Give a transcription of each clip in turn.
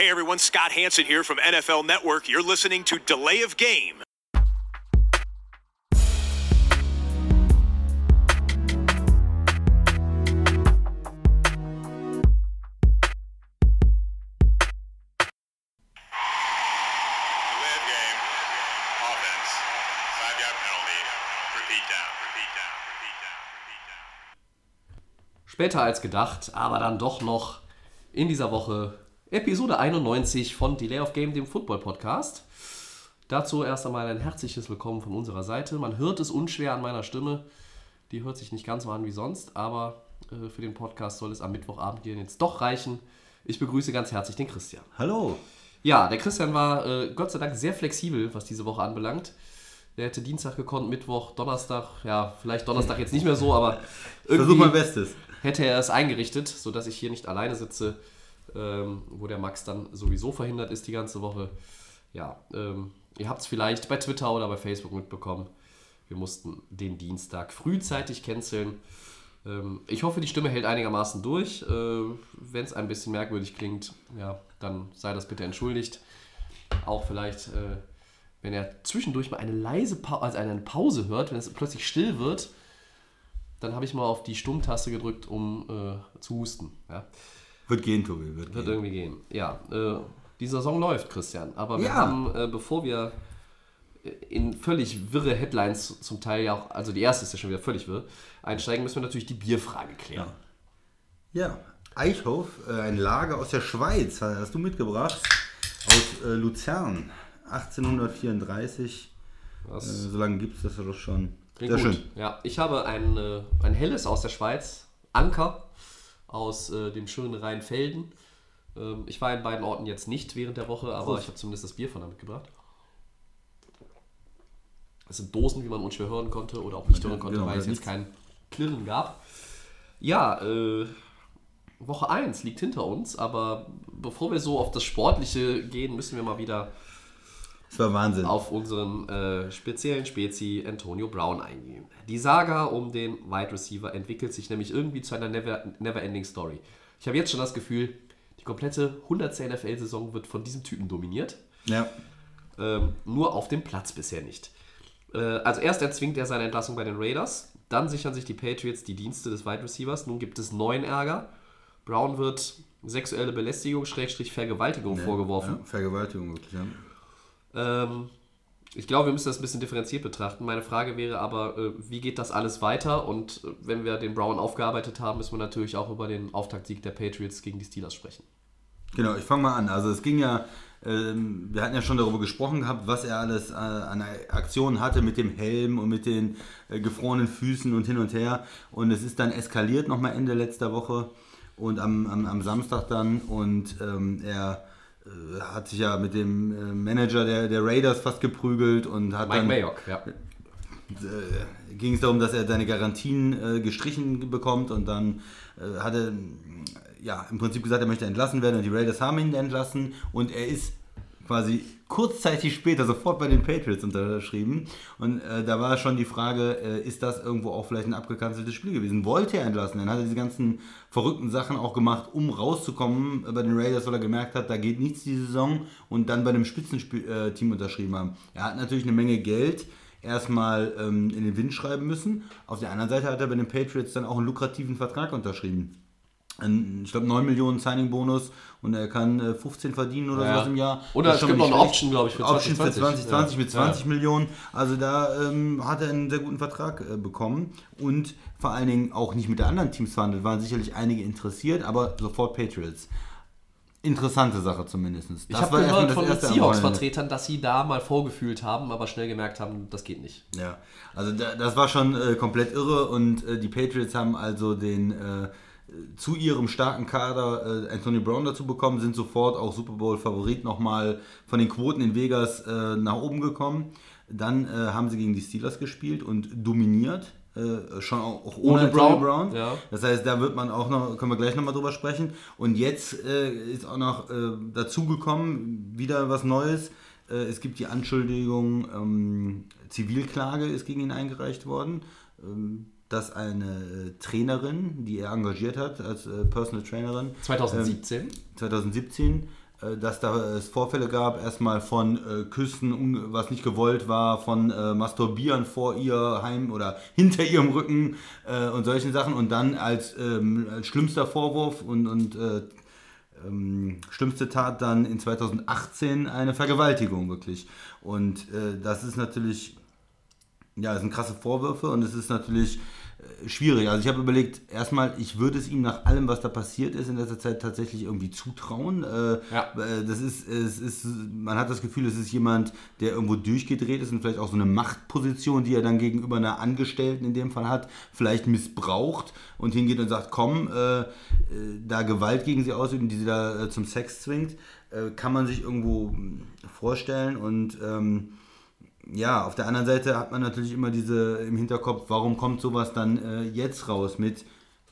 Hey everyone, Scott Hanson here from NFL Network. You're listening to Delay of Game. Delay of game. Offense. Five yard penalty. Repeat down. Repeat down. Repeat down. Repeat down. Später als gedacht, aber dann doch noch in dieser Woche Episode 91 von Delay of Game, dem Football-Podcast. Dazu erst einmal ein herzliches Willkommen von unserer Seite. Man hört es unschwer an meiner Stimme. Die hört sich nicht ganz so an wie sonst, aber äh, für den Podcast soll es am Mittwochabend hier jetzt doch reichen. Ich begrüße ganz herzlich den Christian. Hallo. Ja, der Christian war äh, Gott sei Dank sehr flexibel, was diese Woche anbelangt. Der hätte Dienstag gekonnt, Mittwoch, Donnerstag, ja, vielleicht Donnerstag jetzt nicht mehr so, aber Versuch irgendwie mein Bestes. hätte er es eingerichtet, sodass ich hier nicht alleine sitze, ähm, wo der Max dann sowieso verhindert ist die ganze Woche. Ja, ähm, ihr habt es vielleicht bei Twitter oder bei Facebook mitbekommen. Wir mussten den Dienstag frühzeitig canceln. Ähm, ich hoffe, die Stimme hält einigermaßen durch. Äh, Wenn es ein bisschen merkwürdig klingt, ja, dann sei das bitte entschuldigt. Auch vielleicht, äh, wenn er zwischendurch mal eine leise pa also eine Pause hört, wenn es plötzlich still wird, dann habe ich mal auf die Stummtaste gedrückt, um äh, zu husten. Ja. Wird gehen, Tobi. Wird, Wird gehen. irgendwie gehen. Ja, äh, die Saison läuft, Christian. Aber wir Ja. haben, äh, bevor wir in völlig wirre Headlines zum Teil ja auch, also die erste ist ja schon wieder völlig wirr, einsteigen, müssen wir natürlich die Bierfrage klären. Ja, Eichhof, äh, ein Lager aus der Schweiz, hast du mitgebracht. Aus äh, Luzern, 1834. Äh, Das so lange gibt es das ja doch schon. klingt Sehr gut. schön. Ja, ich habe ein, äh, ein helles aus der Schweiz, Anker aus äh, dem schönen Rheinfelden. Ähm, ich war in beiden Orten jetzt nicht während der Woche, aber Prost. ich habe zumindest das Bier von da mitgebracht. Das sind Dosen, wie man unschwer hören konnte oder auch nicht hören konnte, Genau, weil es jetzt kein Klirren gab. Ja, äh, Woche 1 liegt hinter uns, aber bevor wir so auf das Sportliche gehen, müssen wir mal wieder Das war Wahnsinn. auf unseren äh, speziellen Spezi Antonio Brown eingehen. Die Saga um den Wide Receiver entwickelt sich nämlich irgendwie zu einer never, never-ending Story. Ich habe jetzt schon das Gefühl, die komplette 100. NFL-Saison wird von diesem Typen dominiert. Ja. Ähm, nur auf dem Platz bisher nicht. Äh, also erst erzwingt er seine Entlassung bei den Raiders, dann sichern sich die Patriots die Dienste des Wide Receivers. Nun gibt es neuen Ärger. Brown wird sexuelle Belästigung, Schrägstrich Vergewaltigung vorgeworfen. Ja, Vergewaltigung wirklich, ja. Ähm, ich glaube, wir müssen das ein bisschen differenziert betrachten. Meine Frage wäre aber, äh, wie geht das alles weiter? Und äh, wenn wir den Brown aufgearbeitet haben, müssen wir natürlich auch über den Auftaktsieg der Patriots gegen die Steelers sprechen. Genau, ich fange mal an. Also es ging ja, ähm, wir hatten ja schon darüber gesprochen gehabt, was er alles äh, an Aktionen hatte mit dem Helm und mit den äh, gefrorenen Füßen und hin und her. Und es ist dann eskaliert nochmal Ende letzter Woche und am, am, am Samstag dann. Und ähm, er hat sich ja mit dem äh, Manager der, der Raiders fast geprügelt und hat Mike dann Mayock, ja. äh, ging es darum, dass er seine Garantien äh, gestrichen bekommt und dann äh, hat er äh, ja, im Prinzip gesagt, er möchte entlassen werden und die Raiders haben ihn entlassen und er ist quasi kurzzeitig später sofort bei den Patriots unterschrieben und äh, da war schon die Frage, äh, ist das irgendwo auch vielleicht ein abgekanzeltes Spiel gewesen? Wollte er entlassen? Dann hat er diese ganzen verrückten Sachen auch gemacht, um rauszukommen bei den Raiders, weil er gemerkt hat, da geht nichts die Saison und dann bei einem Spitzenteam unterschrieben haben. Er hat natürlich eine Menge Geld, erstmal ähm, in den Wind schreiben müssen. Auf der anderen Seite hat er bei den Patriots dann auch einen lukrativen Vertrag unterschrieben. Ich glaube 9 Millionen Signing-Bonus und er kann äh, 15 verdienen oder Ja. sowas im Jahr. Oder es gibt noch eine. Option, glaube ich, für Option für 2020. 2020 mit Ja. 20 Millionen. Also da ähm, hat er einen sehr guten Vertrag äh, bekommen und vor allen Dingen auch nicht mit den anderen Teams verhandelt. Waren sicherlich einige interessiert, aber sofort Patriots. Interessante Sache zumindest. Das Ich habe gehört von den. Seahawks-Vertretern, dass sie da mal vorgefühlt haben, aber schnell gemerkt haben, das geht nicht. Ja, also da, das war schon äh, komplett irre und äh, die Patriots haben also den äh, zu ihrem starken Kader äh, Anthony Brown dazu bekommen, sind sofort auch Super Bowl Favorit nochmal von den Quoten in Vegas äh, nach oben gekommen. Dann äh, haben sie gegen die Steelers gespielt und dominiert. Äh, schon auch, auch ohne, Ohne Brown, Brown. ja. Das heißt, da wird man auch noch, können wir gleich nochmal drüber sprechen. Und jetzt äh, ist auch noch äh, dazugekommen, wieder was Neues. Äh, es gibt die Anschuldigung, ähm, Zivilklage ist gegen ihn eingereicht worden, ähm, dass eine äh, Trainerin, die er engagiert hat als äh, Personal Trainerin, 2017. 2017, äh, dass da es Vorfälle gab, erstmal von äh, Küssen, was nicht gewollt war, von äh, Masturbieren vor ihr heim oder hinter ihrem Rücken äh, und solchen Sachen und dann als, ähm, als schlimmster Vorwurf und, und äh, ähm, schlimmste Tat dann in 2018 eine Vergewaltigung wirklich. Und das ist natürlich, ja, das sind krasse Vorwürfe und es ist natürlich äh, schwierig. Also ich habe überlegt, erstmal, ich würde es ihm nach allem, was da passiert ist in letzter Zeit tatsächlich irgendwie zutrauen. Äh, Ja. äh, Das ist, es ist, man hat das Gefühl, es ist jemand, der irgendwo durchgedreht ist und vielleicht auch so eine Machtposition, die er dann gegenüber einer Angestellten in dem Fall hat, vielleicht missbraucht und hingeht und sagt, komm, äh, äh, da Gewalt gegen sie ausüben, die sie da äh, zum Sex zwingt, kann man sich irgendwo mh, vorstellen und ähm, ja, auf der anderen Seite hat man natürlich immer diese im Hinterkopf, warum kommt sowas dann äh, jetzt raus mit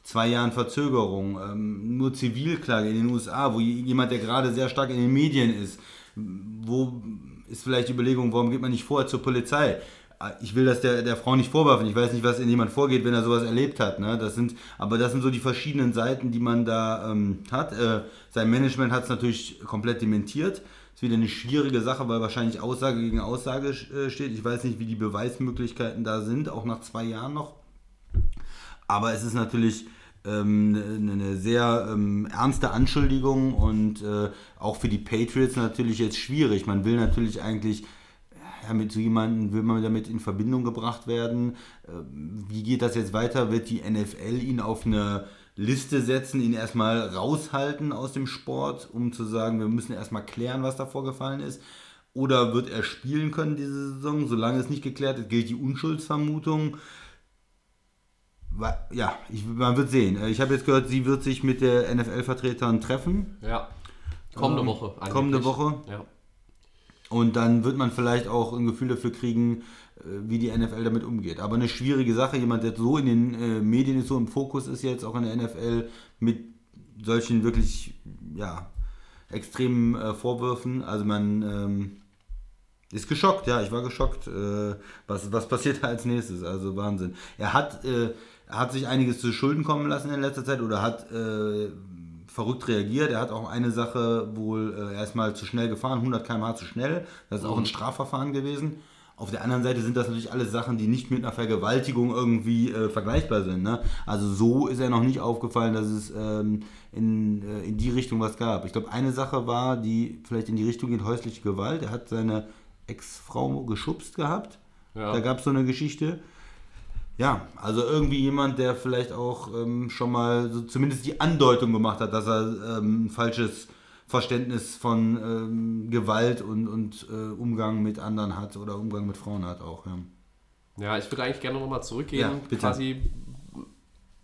zwei Jahren Verzögerung, ähm, nur Zivilklage in den USA, wo jemand, der gerade sehr stark in den Medien ist, wo ist vielleicht die Überlegung, warum geht man nicht vorher zur Polizei? Ah, Ich will das der, der Frau nicht vorwerfen. Ich weiß nicht, was in jemand vorgeht, wenn er sowas erlebt hat. Ne? Das sind, aber das sind so die verschiedenen Seiten, die man da ähm, hat. Äh, sein Management hat es natürlich komplett dementiert. Ist wieder eine schwierige Sache, weil wahrscheinlich Aussage gegen Aussage äh, steht. Ich weiß nicht, wie die Beweismöglichkeiten da sind, auch nach zwei Jahren noch. Aber es ist natürlich ähm, eine, eine sehr ähm, ernste Anschuldigung und äh, auch für die Patriots natürlich jetzt schwierig. Man will natürlich eigentlich ja, mit so jemandem will man damit in Verbindung gebracht werden. Ähm, Wie geht das jetzt weiter? Wird die NFL ihn auf eine Liste setzen, ihn erstmal raushalten aus dem Sport, um zu sagen, wir müssen erstmal klären, was da vorgefallen ist? Oder wird er spielen können diese Saison? Solange es nicht geklärt ist, gilt die Unschuldsvermutung. Ja, ich, man wird sehen. Äh, Ich habe jetzt gehört, sie wird sich mit der NFL-Vertretern treffen. Ja. Kommende Ähm, Woche. kommende angeblich. Woche? Ja. Und dann wird man vielleicht auch ein Gefühl dafür kriegen, wie die NFL damit umgeht. Aber eine schwierige Sache, jemand, der so in den äh, Medien ist, so im Fokus ist jetzt auch in der NFL mit solchen wirklich, ja, extremen äh, Vorwürfen. Also man ähm, ist geschockt, ja, ich war geschockt. Äh, was, was passiert da als nächstes? Also Wahnsinn. Er hat, äh, er hat sich einiges zu Schulden kommen lassen in letzter Zeit oder hat äh, verrückt reagiert. Er hat auch eine Sache wohl äh, erstmal zu schnell gefahren, 100 km/h zu schnell. Das ist auch ein Strafverfahren gewesen. Auf der anderen Seite sind das natürlich alles Sachen, die nicht mit einer Vergewaltigung irgendwie äh, vergleichbar sind. Ne? Also so ist er noch nicht aufgefallen, dass es ähm, in, äh, in die Richtung was gab. Ich glaube, eine Sache war, die vielleicht in die Richtung geht, häusliche Gewalt. Er hat seine Ex-Frau geschubst gehabt. Ja. Da gab es so eine Geschichte. Ja, also irgendwie jemand, der vielleicht auch ähm, schon mal so zumindest die Andeutung gemacht hat, dass er ähm, ein falsches Verständnis von ähm, Gewalt und, und äh, Umgang mit anderen hat oder Umgang mit Frauen hat auch. Ja. Ja, ich würde eigentlich gerne nochmal zurückgehen, Ja, bitte. quasi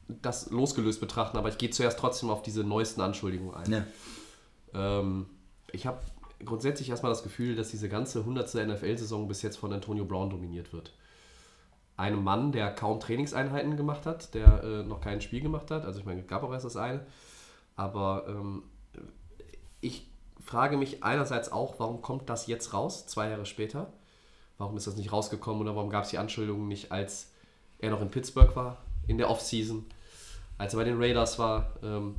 das losgelöst betrachten, aber ich gehe zuerst trotzdem auf diese neuesten Anschuldigungen ein. Ja. Ähm, ich habe grundsätzlich erstmal das Gefühl, dass diese ganze 100. NFL-Saison bis jetzt von Antonio Brown dominiert wird. Einem Mann, der kaum Trainingseinheiten gemacht hat, der äh, noch kein Spiel gemacht hat. Also ich meine, es gab auch erst das eine. Aber ähm, ich frage mich einerseits auch, warum kommt das jetzt raus, zwei Jahre später? Warum ist das nicht rausgekommen oder warum gab es die Anschuldigungen nicht, als er noch in Pittsburgh war, in der Offseason, als er bei den Raiders war? Ähm,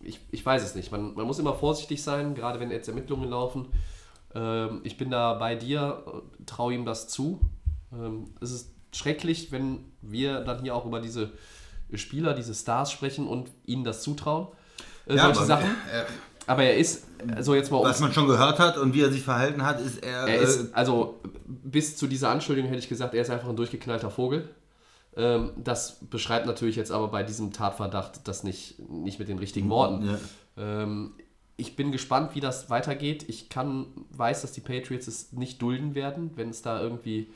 ich, ich weiß es nicht. Man, man muss immer vorsichtig sein, gerade wenn jetzt Ermittlungen laufen. Ähm, ich bin da bei dir, äh, traue ihm das zu. Ähm, es ist schrecklich, wenn wir dann hier auch über diese Spieler, diese Stars sprechen und ihnen das zutrauen. Äh, solche aber, Sachen. äh, Aber er ist, so jetzt mal was man schon gehört hat und wie er sich verhalten hat, ist er. er äh, ist, also bis zu dieser Anschuldigung hätte ich gesagt, er ist einfach ein durchgeknallter Vogel. Ähm, das beschreibt natürlich jetzt aber bei diesem Tatverdacht das nicht, nicht mit den richtigen Worten. ja. Ähm, ich bin gespannt, wie das weitergeht. Ich kann, weiß, dass die Patriots es nicht dulden werden, wenn es da irgendwie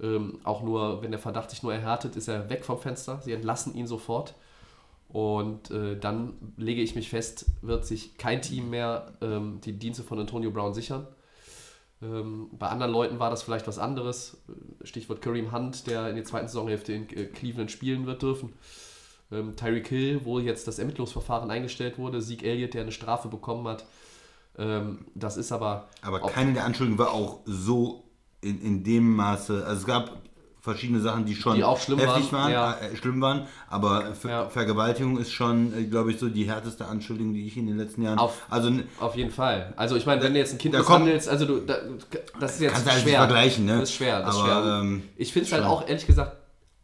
ähm, auch nur, wenn der Verdacht sich nur erhärtet, ist er weg vom Fenster. Sie entlassen ihn sofort. Und äh, dann lege ich mich fest, wird sich kein Team mehr ähm, die Dienste von Antonio Brown sichern. Ähm, bei anderen Leuten war das vielleicht was anderes. Stichwort Kareem Hunt, der in der zweiten Saisonhälfte in äh, Cleveland spielen wird dürfen. Ähm, Tyreek Hill, wo jetzt das Ermittlungsverfahren eingestellt wurde. Zeke Elliott, der eine Strafe bekommen hat. Ähm, das ist aber. Aber keine der Anschuldigungen war auch so in, in dem Maße. Also es gab verschiedene Sachen, die schon Die auch schlimm heftig waren, waren, ja. äh, schlimm waren. Aber Ver Ja. Vergewaltigung ist schon, äh, glaube ich, so die härteste Anschuldigung, die ich in den letzten Jahren. Auf- also Auf jeden Fall. Also ich meine, wenn du jetzt ein Kind misshandelst, also du, da, das ist jetzt Kannst du halt schwer. nicht vergleichen, ne? Das ist schwer, das ist Aber, schwer. ähm, ich finde es halt auch ehrlich gesagt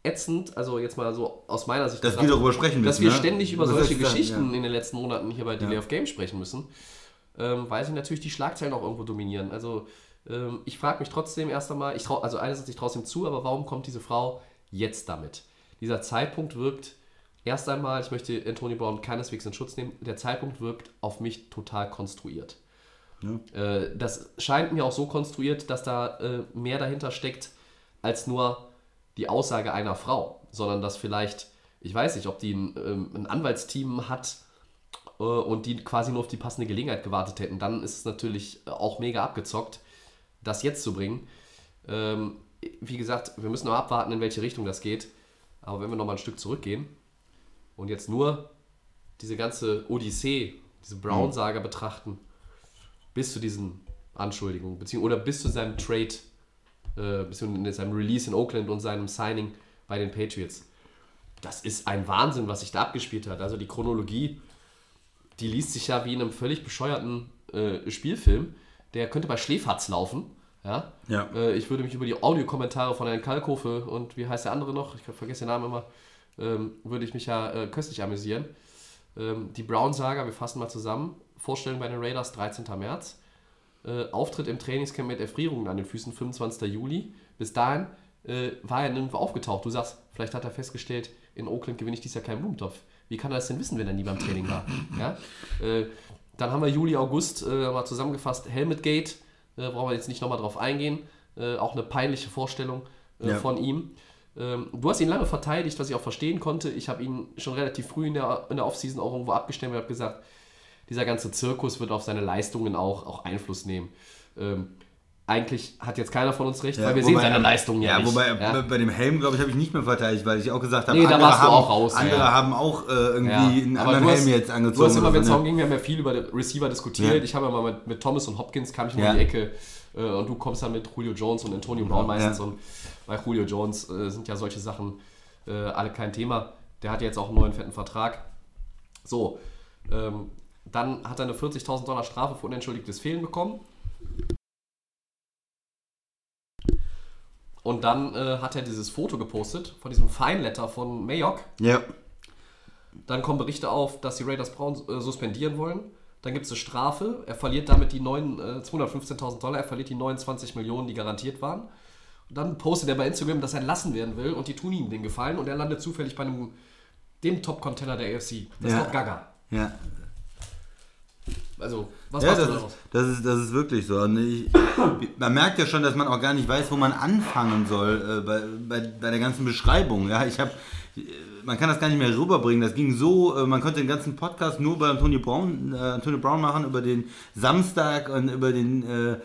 ätzend, also jetzt mal so aus meiner Sicht, Dass wir betrachtet, darüber sprechen dass müssen, wir ne? ständig über Was solche Geschichten ja. in den letzten Monaten hier bei Delay of Game sprechen müssen, ähm, weil sie natürlich die Schlagzeilen auch irgendwo dominieren. Also ähm, ich frage mich trotzdem erst einmal, ich trau, also einerseits ich traue es ihm zu, aber warum kommt diese Frau jetzt damit? Dieser Zeitpunkt wirkt erst einmal, ich möchte Anthony Brown keineswegs in Schutz nehmen, der Zeitpunkt wirkt auf mich total konstruiert. Äh, das scheint mir auch so konstruiert, dass da äh, mehr dahinter steckt als nur die Aussage einer Frau, sondern dass vielleicht, ich weiß nicht, ob die ein, ähm, ein Anwaltsteam hat äh, und die quasi nur auf die passende Gelegenheit gewartet hätten, dann ist es natürlich auch mega abgezockt, das jetzt zu bringen. Ähm, wie gesagt, wir müssen noch abwarten, in welche Richtung das geht. Aber wenn wir noch mal ein Stück zurückgehen und jetzt nur diese ganze Odyssee, diese Brown-Saga betrachten, bis zu diesen Anschuldigungen, beziehungsweise oder bis zu seinem Trade, äh, beziehungsweise seinem Release in Oakland und seinem Signing bei den Patriots. Das ist ein Wahnsinn, was sich da abgespielt hat. Also die Chronologie, die liest sich ja wie in einem völlig bescheuerten äh, Spielfilm. Der könnte bei Schläferz laufen. Ja? Ja. Äh, ich würde mich über die Audiokommentare von Herrn Kalkofe und wie heißt der andere noch? Ich vergesse den Namen immer. Ähm, würde ich mich ja äh, köstlich amüsieren. Ähm, die Brown-Saga, wir fassen mal zusammen. Vorstellung bei den Raiders 13. März. Äh, Auftritt im Trainingscamp mit Erfrierungen an den Füßen 25. Juli. Bis dahin äh, war er nirgendwo aufgetaucht. Du sagst, vielleicht hat er festgestellt, in Oakland gewinne ich dieses Jahr keinen Blumentopf. Wie kann er das denn wissen, wenn er nie beim Training war? Ja? Dann haben wir Juli, August äh, mal zusammengefasst. Helmet Gate, äh, brauchen wir jetzt nicht nochmal drauf eingehen. Äh, auch eine peinliche Vorstellung äh, Ja. von ihm. Ähm, du hast ihn lange verteidigt, was ich auch verstehen konnte. Ich habe ihn schon relativ früh in der, in der Offseason auch irgendwo abgestimmt und habe gesagt, dieser ganze Zirkus wird auf seine Leistungen auch, auch Einfluss nehmen. Ähm, eigentlich hat jetzt keiner von uns recht, weil wir sehen wobei, seine ähm, Leistungen ja, ja nicht. wobei ja? bei- bei dem Helm, glaube ich, habe ich nicht mehr verteidigt, weil ich auch gesagt habe, Nee, du haben, auch raus, andere ja. haben auch äh, irgendwie Ja, einen anderen hast- Helm jetzt angezogen. Du hast immer, wenn es darum ging, wir haben ja viel über den Receiver diskutiert. Ja. Ich habe ja mal mit, mit Thomas und Hopkins kam ich nur Ja. in die Ecke äh, und du kommst dann mit Julio Jones und Antonio Brown meistens. Ja. Und bei Julio Jones äh, sind ja solche Sachen äh, alle kein Thema. Der hat ja jetzt auch einen neuen fetten Vertrag. So, ähm, dann hat er eine 40.000 Dollar Strafe für unentschuldigtes Fehlen bekommen. Und dann äh, hat er dieses Foto gepostet von diesem Fine-Letter von Mayock. Ja, Dann kommen Berichte auf, dass die Raiders Brown äh, suspendieren wollen. Dann gibt es eine Strafe. Er verliert damit die äh, 215.000 Dollar. Er verliert die 29 Millionen, die garantiert waren. Und dann postet er bei Instagram, dass er entlassen werden will und die tun ihm den Gefallen und er landet zufällig bei einem, dem Top-Container der AFC. Das Ja. ist doch Gaga. ja. Also, was Ja, machst das du ist, daraus? das, ist, das ist wirklich so. Und ich, man merkt ja schon, dass man auch gar nicht weiß, wo man anfangen soll äh, bei, bei, bei der ganzen Beschreibung. Ja, ich habe, man kann das gar nicht mehr rüberbringen. Das ging so, äh, man konnte den ganzen Podcast nur über Antonio Brown, äh, Antonio Brown machen, über den Samstag und über den äh, äh,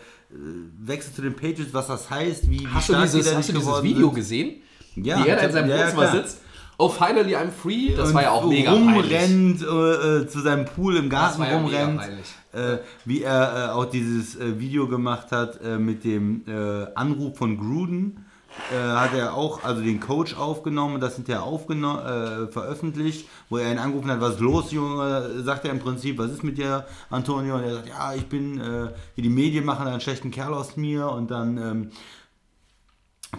Wechsel zu den Patriots, was das heißt, wie, wie Hast du stark die dieses, da hast du dieses Video sind. gesehen? Ja, wie er da in ich seinem ja, ja, Wohnzimmer klar. sitzt. Oh, finally I'm free. Das Und war ja auch mega rumrennt äh, äh, zu seinem Pool im Garten ja rumrennt. Äh, wie er äh, auch dieses äh, Video gemacht hat äh, mit dem Anruf von Gruden. Hat er auch, also den Coach aufgenommen, das hinterher aufgenommen, veröffentlicht, wo er ihn angerufen hat, was ist los, Junge, sagt er im Prinzip, was ist mit dir, Antonio? Und er sagt, ja, ich bin, äh, die Medien machen einen schlechten Kerl aus mir und dann ähm,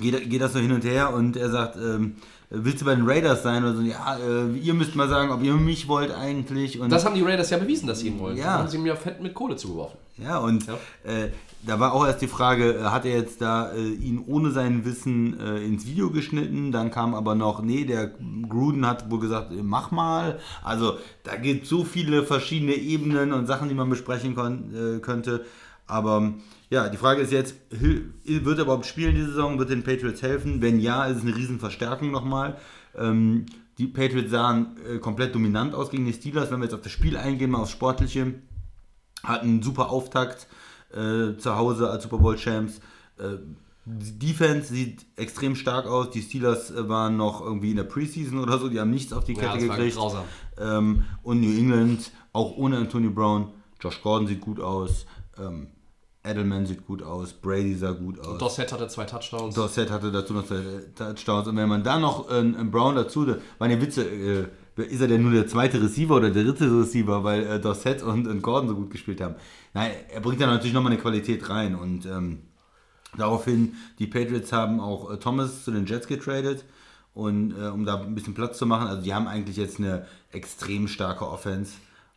geht, geht das so hin und her und er sagt, ähm, willst du bei den Raiders sein? Oder so, ja, äh, ihr müsst mal sagen, ob ihr mich wollt eigentlich. Und Das haben die Raiders ja bewiesen, dass sie ihn wollen. Ja. Da haben sie ihm ja fett mit Kohle zugeworfen. Ja, und Ja. Äh, da war auch erst die Frage, äh, hat er jetzt da äh, ihn ohne sein Wissen äh, ins Video geschnitten? Dann kam aber noch, nee, der Gruden hat wohl gesagt, äh, mach mal. Also da gibt so viele verschiedene Ebenen und Sachen, die man besprechen kon könnte. Aber ja, die Frage ist jetzt, wird er überhaupt spielen diese Saison? Wird den Patriots helfen? Wenn ja, ist es eine Riesenverstärkung nochmal. Ähm, die Patriots sahen äh, komplett dominant aus gegen die Steelers. Wenn wir jetzt auf das Spiel eingehen, mal aufs Sportliche, hatten einen super Auftakt äh, zu Hause als Super Bowl Champs. Äh, die Defense sieht extrem stark aus. Die Steelers äh, waren noch irgendwie in der Preseason oder so, die haben nichts auf die Ja, Kette war gekriegt. Ähm, und New England, auch ohne Antonio Brown, Josh Gordon sieht gut aus. Ähm, Edelman sieht gut aus, Brady sah gut aus. Dossett hatte zwei Touchdowns. Dorset hatte dazu noch zwei Touchdowns. Und wenn man da noch einen, einen Brown dazu, da waren ja Witze, äh, ist er denn nur der zweite Receiver oder der dritte Receiver, weil äh, Dorset und, und Gordon so gut gespielt haben. Nein, er bringt da natürlich nochmal eine Qualität rein. Und ähm, daraufhin, die Patriots haben auch äh, Thomas zu den Jets getradet. Und äh, um da ein bisschen Platz zu machen, also die haben eigentlich jetzt eine extrem starke Offense.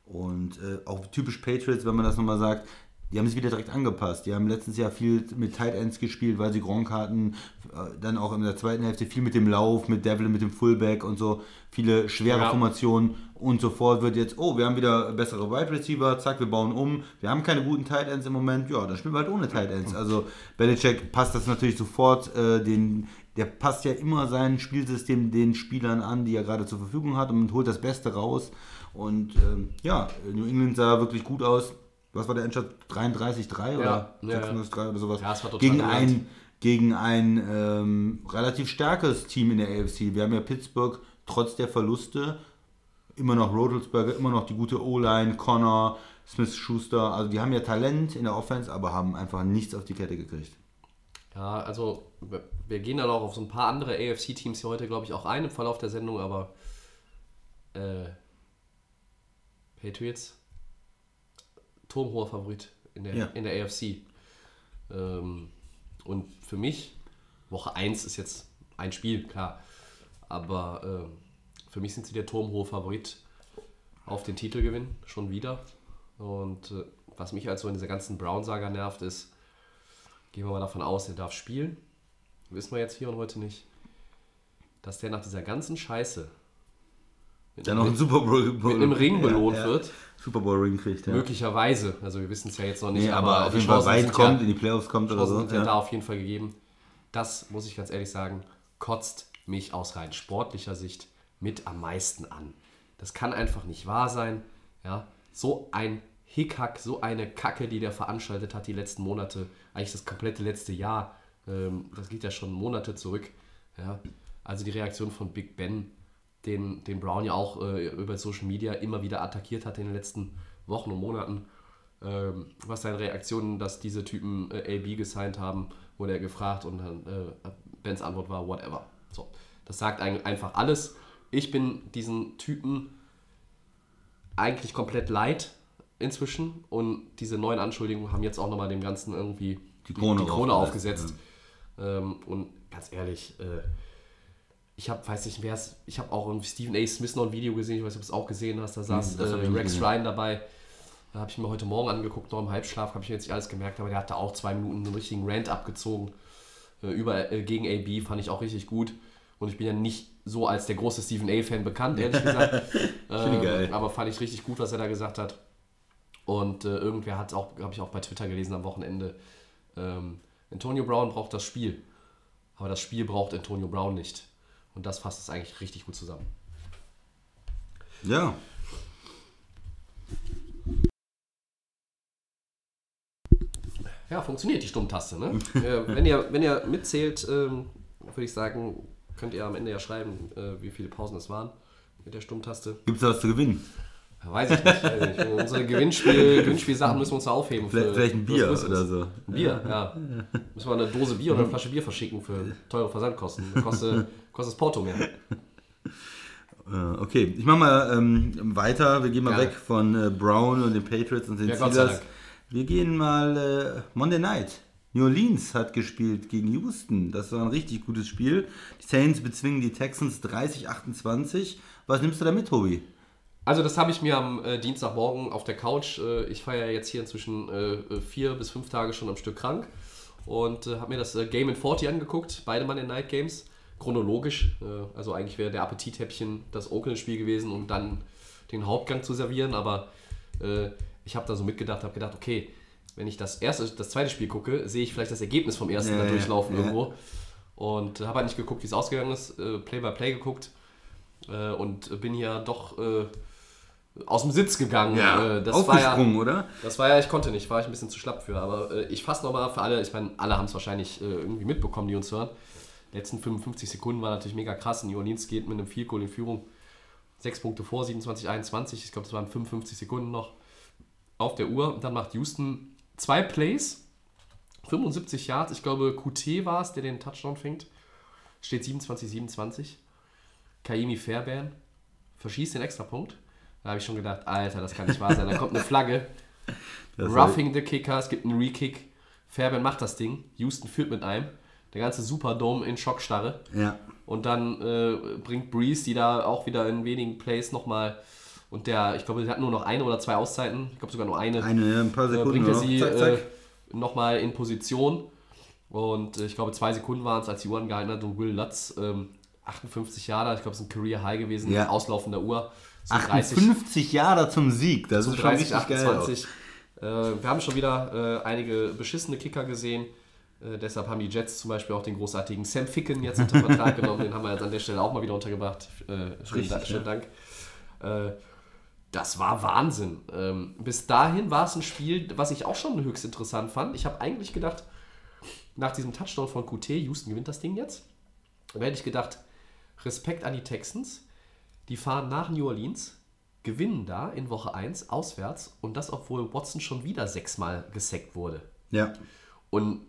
Und äh, auch typisch Patriots, wenn man das nochmal sagt, die haben sich wieder direkt angepasst. Die haben letztes Jahr viel mit Tight Ends gespielt, weil sie Gronk hatten. Äh, Dann auch in der zweiten Hälfte viel mit dem Lauf, mit Devlin, mit dem Fullback und so. Viele schwere Ja. Formationen. Und sofort wird jetzt, oh, wir haben wieder bessere Wide Receiver, zack, wir bauen um. Wir haben keine guten Tight Ends im Moment. Ja, dann spielen wir halt ohne Tight Ends. Also Belichick passt das natürlich sofort. Äh, den, der passt ja immer sein Spielsystem den Spielern an, die er gerade zur Verfügung hat und holt das Beste raus. Und ähm, ja, New England sah wirklich gut aus. Was war der Endstand? 33-3 oder Ja, ja, 36-3 oder sowas? Ja, es war total gegen ein, gegen ein ähm, relativ starkes Team in der AFC. Wir haben ja Pittsburgh trotz der Verluste immer noch Rodelsberger, immer noch die gute O-Line, Connor, Smith-Schuster. Also die haben ja Talent in der Offense, aber haben einfach nichts auf die Kette gekriegt. Ja, also wir- wir gehen dann auch auf so ein paar andere AFC-Teams hier heute, glaube ich, auch ein im Verlauf der Sendung, aber äh, Patriots, turmhoher Favorit in der, Ja. in der AFC. Ähm, und für mich, Woche 1 ist jetzt ein Spiel, klar, aber ähm, für mich sind sie der turmhohe Favorit auf den Titelgewinn, schon wieder. Und äh, was mich also in dieser ganzen Brown-Saga nervt, ist, Gehen wir mal davon aus, er darf spielen. Wissen wir jetzt hier und heute nicht. Dass der nach dieser ganzen Scheiße mit, Dann noch ein Super Bowl mit einem Ring belohnt ja. wird. Super Bowl Ring kriegt, ja. Möglicherweise. Also wir wissen es ja jetzt noch nicht. Nee, aber, auf die jeden Fall weit kommt, ja, in die Playoffs kommt oder so. sind ja da auf jeden Fall gegeben. Das, muss ich ganz ehrlich sagen, kotzt mich aus rein sportlicher Sicht mit am meisten an. Das kann einfach nicht wahr sein. Ja, so ein Hickhack, so eine Kacke, die der veranstaltet hat die letzten Monate, eigentlich das komplette letzte Jahr. Ähm, das geht ja schon Monate zurück. Ja, also die Reaktion von Big Ben, den, den Brown ja auch äh, über Social Media immer wieder attackiert hat in den letzten Wochen und Monaten. Ähm, was seine Reaktionen, dass diese Typen äh, AB gesigned haben, wurde er gefragt und dann äh, Bens Antwort war whatever. So, das sagt ein, einfach alles. Ich bin diesen Typen eigentlich komplett leid inzwischen und diese neuen Anschuldigungen haben jetzt auch nochmal dem Ganzen irgendwie Die Krone die Krone aufgesetzt, aufgesetzt. Ähm, und ganz ehrlich, äh, ich habe, weiß nicht, wer es, ich habe auch in Stephen A. Smith noch ein Video gesehen, ich weiß nicht, ob du es auch gesehen hast, da saß ich äh, Rex. Ryan dabei. Da habe ich mir heute Morgen angeguckt, noch im Halbschlaf, habe ich mir jetzt nicht alles gemerkt, aber der hatte auch zwei Minuten einen richtigen Rant abgezogen. Äh, über, äh, gegen AB fand ich auch richtig gut. Und ich bin ja nicht so als der große Stephen A-Fan bekannt, ehrlich gesagt. ähm, geil. aber fand ich richtig gut, was er da gesagt hat. Und äh, irgendwer hat auch, habe ich auch bei Twitter gelesen am Wochenende, ähm, Antonio Brown braucht das Spiel. Aber das Spiel braucht Antonio Brown nicht. Und das fasst es eigentlich richtig gut zusammen. ja. Ja, funktioniert die Stummtaste. Ne? äh, wenn, ihr, wenn ihr mitzählt, ähm, würde ich sagen, könnt ihr am Ende ja schreiben, äh, wie viele Pausen es waren mit der Stummtaste. Gibt es da was zu gewinnen? Ja, weiß ich nicht. Weiß ich nicht. Unsere Gewinnspiel, Gewinnspielsachen müssen wir uns aufheben. Vielleicht, für- vielleicht ein Bier oder so. Ein Bier, ja. Müssen wir eine Dose Bier oder eine Flasche Bier verschicken für teure Versandkosten. Kostet, kostet das Porto mehr. Äh, Okay, ich mach mal ähm, weiter. Wir gehen mal Gerne. weg von äh, Brown und den Patriots und den Ja, Steelers. Wir gehen mal äh, Monday Night. New Orleans hat gespielt gegen Houston. Das war ein richtig gutes Spiel. Die Saints bezwingen die Texans 30-28. Was nimmst du da mit, Tobi? Also das habe ich mir am äh, Dienstagmorgen auf der Couch, äh, ich feiere ja jetzt hier inzwischen äh, äh, vier bis fünf Tage schon am Stück krank und äh, habe mir das äh, Game in 40 angeguckt, beide Monday Night Games, chronologisch, also eigentlich wäre der Appetithäppchen das Oakland-Spiel gewesen, um dann den Hauptgang zu servieren, aber ich habe da so mitgedacht, habe gedacht, okay, wenn ich das erste, das zweite Spiel gucke, sehe ich vielleicht das Ergebnis vom ersten Ja, da ja, durchlaufen ja. irgendwo und habe halt nicht geguckt, wie es ausgegangen ist, äh, Play by Play geguckt und bin hier doch aus dem Sitz gegangen. Äh, das war ja, aufgesprungen, oder? das war ja, ich konnte nicht, war ich ein bisschen zu schlapp für. Aber äh, ich fasse nochmal für alle, ich meine, alle haben es wahrscheinlich äh, irgendwie mitbekommen, die uns hören. Die letzten 55 Sekunden war natürlich mega krass. New Orleans geht mit einem Field Goal in Führung. Sechs Punkte vor, 27, 21. Ich glaube, es waren 55 Sekunden noch auf der Uhr. Und dann macht Houston zwei Plays 75 Yards, ich glaube QT war es, der den Touchdown fängt. Steht 27-27. Kaimi Fairbairn verschießt den Extrapunkt. Da habe ich schon gedacht, Alter, das kann nicht wahr sein. Da kommt eine Flagge. Das Roughing the Kicker, es gibt einen Re-Kick. Fairbairn macht das Ding. Houston führt mit einem. Der ganze Superdome in Schockstarre. Ja. Und dann äh, bringt Breeze, die da auch wieder in wenigen Plays nochmal. Und der, ich glaube, der hat nur noch eine oder zwei Auszeiten. Ich glaube sogar nur eine. Eine, ein paar äh, Sekunden bringt er noch. sie Zack, zack. äh, nochmal in Position. Und äh, ich glaube, zwei Sekunden waren es, als die Uhr angehalten hat. Und Will Lutz, ähm, 58 Jahre, ich glaube, es ist ein Career High gewesen, Ja. auslaufender Uhr. So 58 Jahre zum Sieg, das ist schon 30, richtig geil. auch. 28. Äh, wir haben schon wieder äh, einige beschissene Kicker gesehen. Äh, deshalb haben die Jets zum Beispiel auch den großartigen Sam Ficken jetzt unter Vertrag genommen. Den haben wir jetzt an der Stelle auch mal wieder untergebracht. Äh, schönen, Richtig, Dank- schönen ja. Dank. Äh, das war Wahnsinn. Ähm, bis dahin war es ein Spiel, was ich auch schon höchst interessant fand. Ich habe eigentlich gedacht, nach diesem Touchdown von QT, Houston gewinnt das Ding jetzt. Da hätte ich gedacht, Respekt an die Texans. Die fahren nach New Orleans, gewinnen da in Woche 1 auswärts und das, obwohl Watson schon wieder sechsmal gesackt wurde. Ja. Und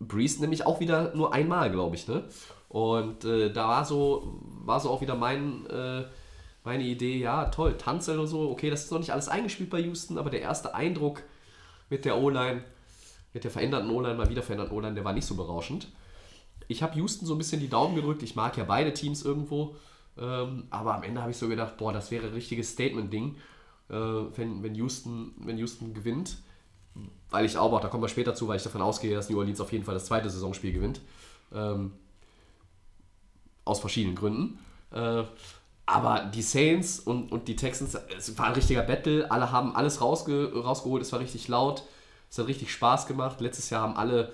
Breeze nämlich auch wieder nur einmal, glaube ich, ne? Und äh, da war so, war so auch wieder mein, äh, meine Idee, ja, toll, Tanzel und so, okay, das ist noch nicht alles eingespielt bei Houston, aber der erste Eindruck mit der O-Line, mit der veränderten O-Line, mal wieder veränderten O-Line, der war nicht so berauschend. Ich habe Houston so ein bisschen die Daumen gedrückt, ich mag ja beide Teams irgendwo, ähm, aber am Ende habe ich so gedacht, boah, das wäre ein richtiges Statement-Ding, äh, wenn, wenn, Houston, wenn Houston gewinnt weil ich auch, da kommen wir später zu, weil ich davon ausgehe, dass New Orleans auf jeden Fall das zweite Saisonspiel gewinnt. Ähm, aus verschiedenen Gründen. Äh, aber die Saints und, und die Texans, es war ein richtiger Battle. Alle haben alles rausge rausgeholt, es war richtig laut. Es hat richtig Spaß gemacht. Letztes Jahr haben alle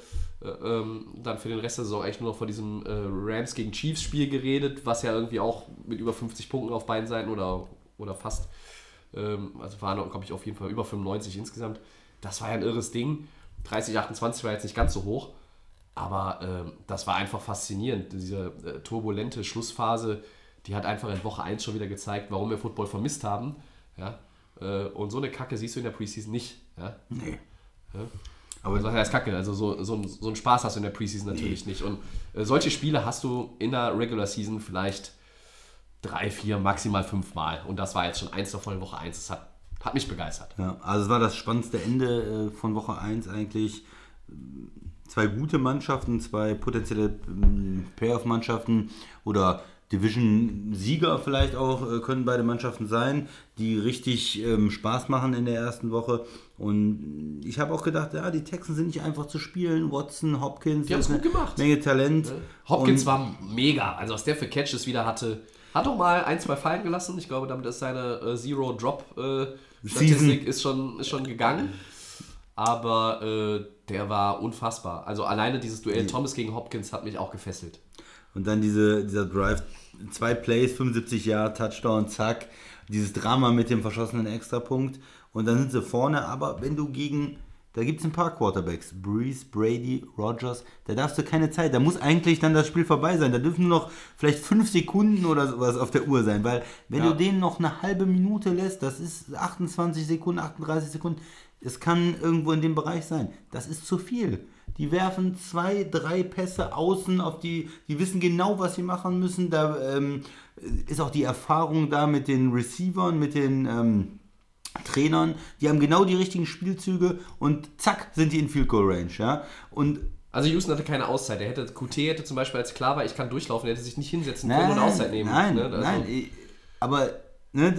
ähm, dann für den Rest der Saison eigentlich nur noch von diesem äh, Rams gegen Chiefs Spiel geredet, was ja irgendwie auch mit über 50 Punkten auf beiden Seiten oder, oder fast, ähm, also waren, glaube ich, auf jeden Fall über 95 insgesamt. Das war ja ein irres Ding. 30, 28 war jetzt nicht ganz so hoch, aber ähm, das war einfach faszinierend. Diese äh, turbulente Schlussphase, die hat einfach in Woche 1 schon wieder gezeigt, warum wir Football vermisst haben. Ja? Äh, und so eine Kacke siehst du in der Preseason nicht. Ja? Nee. Aber das heißt Kacke, also so, so, so einen Spaß hast du in der Preseason natürlich nicht. Und äh, solche Spiele hast du in der Regular Season vielleicht drei, vier, maximal fünf Mal. Und das war jetzt schon eins davon in Woche 1. Das hat, hat mich begeistert. Ja, also es war das spannendste Ende äh, von Woche 1 eigentlich. Zwei gute Mannschaften, zwei potenzielle ähm, Playoff-Mannschaften oder Division-Sieger vielleicht auch äh, können beide Mannschaften sein, die richtig ähm, Spaß machen in der ersten Woche. Und ich habe auch gedacht, ja, die Texans sind nicht einfach zu spielen. Watson, Hopkins, Die haben's ist gut gemacht. Menge Talent. Hopkins Und- war mega. Also was der für Catches wieder hatte. Hat auch mal ein, zwei fallen gelassen. Ich glaube, damit ist seine äh, Zero-Drop-Statistik ist, schon, ist schon gegangen. Aber äh, der war unfassbar. Also alleine dieses Duell Thomas gegen Hopkins hat mich auch gefesselt. Und dann diese, dieser Drive, zwei Plays, 75 Jahre, Touchdown, zack. Dieses Drama mit dem verschossenen Extrapunkt. Und dann sind sie vorne, aber wenn du gegen, da gibt es ein paar Quarterbacks, Breeze, Brady, Rogers, da darfst du keine Zeit, da muss eigentlich dann das Spiel vorbei sein. Da dürfen nur noch vielleicht fünf Sekunden oder sowas auf der Uhr sein, weil wenn Ja. du denen noch eine halbe Minute lässt, das ist 28 Sekunden, 38 Sekunden, es kann irgendwo in dem Bereich sein. Das ist zu viel. Die werfen zwei, drei Pässe außen auf die, die wissen genau, was sie machen müssen. Da ähm, ist auch die Erfahrung da mit den Receivern, mit den ähm, Trainern. Die haben genau die richtigen Spielzüge und zack, sind die in Field Goal Range. Ja? Und Also Houston hatte keine Auszeit. Er hätte, QT hätte zum Beispiel, als klar war, ich kann durchlaufen, er hätte sich nicht hinsetzen können und Auszeit nehmen. Nein, ne? Also, nein, aber ne,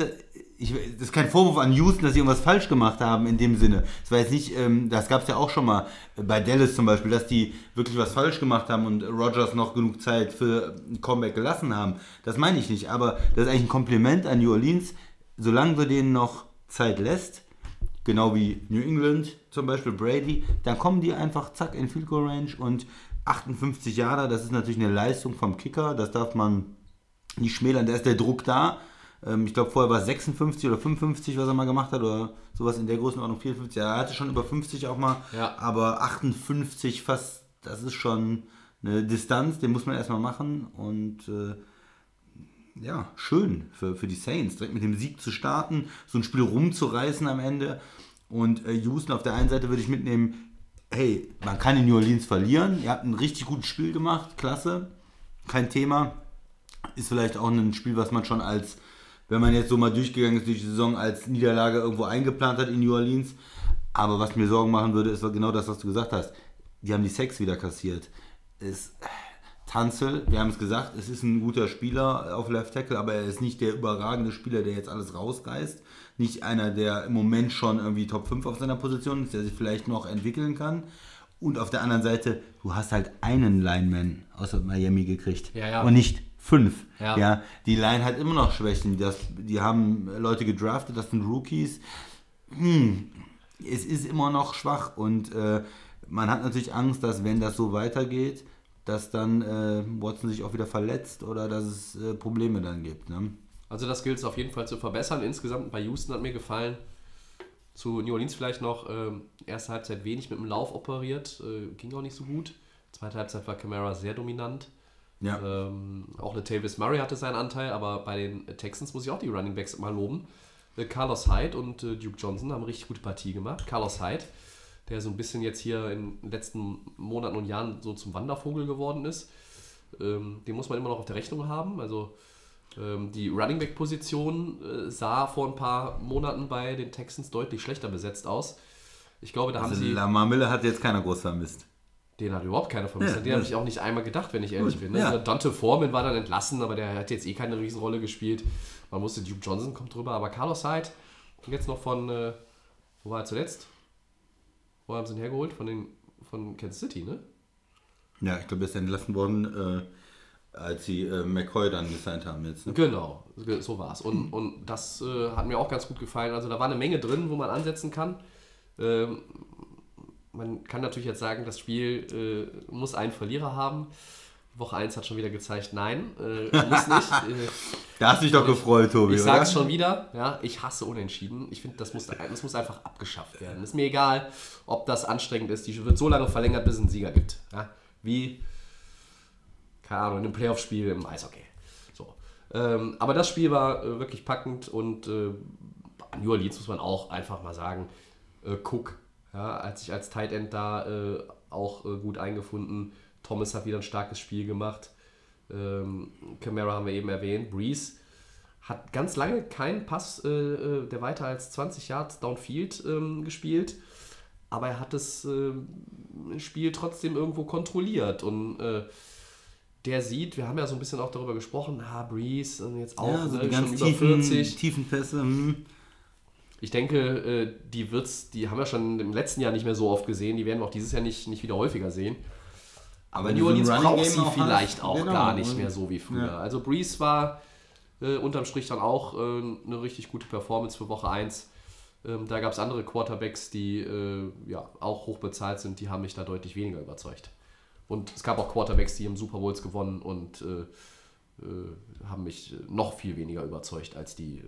ich, das ist kein Vorwurf an Houston, dass sie irgendwas falsch gemacht haben in dem Sinne. Das war jetzt nicht, ähm, das gab es ja auch schon mal bei Dallas zum Beispiel, dass die wirklich was falsch gemacht haben und Rogers noch genug Zeit für ein Comeback gelassen haben. Das meine ich nicht, aber das ist eigentlich ein Kompliment an New Orleans, solange du denen noch Zeit lässt, genau wie New England, zum Beispiel Brady, dann kommen die einfach zack in Field Goal Range und 58 Jahre, das ist natürlich eine Leistung vom Kicker, das darf man nicht schmälern, da ist der Druck da. Ähm, ich glaube, vorher war es 56 oder 55, was er mal gemacht hat, oder sowas in der Größenordnung, 54. Ja, er hatte schon über 50 auch mal, Ja. aber 58 fast, das ist schon eine Distanz, den muss man erstmal machen und äh, ja, schön für, für die Saints, direkt mit dem Sieg zu starten, so ein Spiel rumzureißen am Ende. Und äh, Houston auf der einen Seite würde ich mitnehmen, hey, man kann in New Orleans verlieren. Ihr habt ein richtig gutes Spiel gemacht, klasse, kein Thema. Ist vielleicht auch ein Spiel, was man schon als, wenn man jetzt so mal durchgegangen ist durch die Saison, als Niederlage irgendwo eingeplant hat in New Orleans. Aber was mir Sorgen machen würde, ist genau das, was du gesagt hast. Die haben die Sex wieder kassiert. Es, Tanzel, wir haben es gesagt, es ist ein guter Spieler auf Left Tackle, aber er ist nicht der überragende Spieler, der jetzt alles rausreißt. Nicht einer, der im Moment schon irgendwie Top 5 auf seiner Position ist, der sich vielleicht noch entwickeln kann. Und auf der anderen Seite, du hast halt einen Lineman aus Miami gekriegt Ja, ja. und nicht fünf. Ja. Ja. die Line hat immer noch Schwächen. Das, die haben Leute gedraftet, das sind Rookies. Hm, es ist immer noch schwach und äh, man hat natürlich Angst, dass wenn das so weitergeht, dass dann äh, Watson sich auch wieder verletzt oder dass es äh, Probleme dann gibt. Ne? Also das gilt es auf jeden Fall zu verbessern. Insgesamt bei Houston hat mir gefallen. Zu New Orleans vielleicht noch, ähm, erste Halbzeit wenig mit dem Lauf operiert, äh, ging auch nicht so gut. Zweite Halbzeit war Camara sehr dominant. Ja. Ähm, auch Latavius Murray hatte seinen Anteil, aber bei den Texans muss ich auch die Running Backs mal loben. Äh, Carlos Hyde und äh, Duke Johnson haben eine richtig gute Partie gemacht. Carlos Hyde, der so ein bisschen jetzt hier in den letzten Monaten und Jahren so zum Wandervogel geworden ist, ähm, den muss man immer noch auf der Rechnung haben. Also ähm, die Running Back Position äh, sah vor ein paar Monaten bei den Texans deutlich schlechter besetzt aus. Ich glaube, da haben Also sie Lamar Miller hat jetzt keiner groß vermisst. Den hat überhaupt keiner vermisst. Ja, den habe ich auch nicht einmal gedacht, wenn ich ehrlich Gut, bin. Ne? ja. Dante Foreman war dann entlassen, aber der hat jetzt eh keine Riesenrolle gespielt. Man musste Duke Johnson kommt drüber, aber Carlos Hyde jetzt noch von, äh, wo war er zuletzt? Wo haben sie ihn hergeholt? Von, den, von Kansas City, ne? Ja, ich glaube, er ist entlassen worden, äh, als sie äh, McCoy dann gesigned haben jetzt. Ne? Genau, so war es. Und, und das äh, hat mir auch ganz gut gefallen. Also da war eine Menge drin, wo man ansetzen kann. Ähm, man kann natürlich jetzt sagen, das Spiel äh, muss einen Verlierer haben. Woche 1 hat schon wieder gezeigt, nein, äh, muss nicht. Äh, Da hast du dich doch gefreut, Tobi, ich oder? sag's schon wieder, ja, ich hasse Unentschieden. Ich finde, das muss, das muss einfach abgeschafft werden. Ist mir egal, ob das anstrengend ist. Die wird so lange verlängert, bis es einen Sieger gibt. Ja? Wie, keine Ahnung, in einem Playoff-Spiel im Eishockey. So. Ähm, aber das Spiel war äh, wirklich packend und äh, New Orleans muss man auch einfach mal sagen, äh, Cook, ja, als sich als Tight End da äh, auch äh, gut eingefunden. Thomas hat wieder ein starkes Spiel gemacht. Ähm, Camara haben wir eben erwähnt. Breeze hat ganz lange keinen Pass, äh, äh, der weiter als 20 Yards downfield ähm, gespielt. Aber er hat das ähm, Spiel trotzdem irgendwo kontrolliert. Und äh, der sieht, wir haben ja so ein bisschen auch darüber gesprochen, ha, Breeze jetzt auch ja, so ne, schon über tiefen, 40. tiefen Pässe. Hm. Ich denke, äh, die wird's, die haben wir schon im letzten Jahr nicht mehr so oft gesehen, die werden wir auch dieses Jahr nicht, nicht wieder häufiger sehen. Aber New Orleans Running braucht sie vielleicht auch genau, gar nicht mehr so wie früher. Ja. Also Breeze war äh, unterm Strich dann auch äh, eine richtig gute Performance für Woche 1. Ähm, da gab es andere Quarterbacks, die äh, ja, auch hoch bezahlt sind, die haben mich da deutlich weniger überzeugt. Und es gab auch Quarterbacks, die im Super Bowls gewonnen und äh, äh, haben mich noch viel weniger überzeugt als die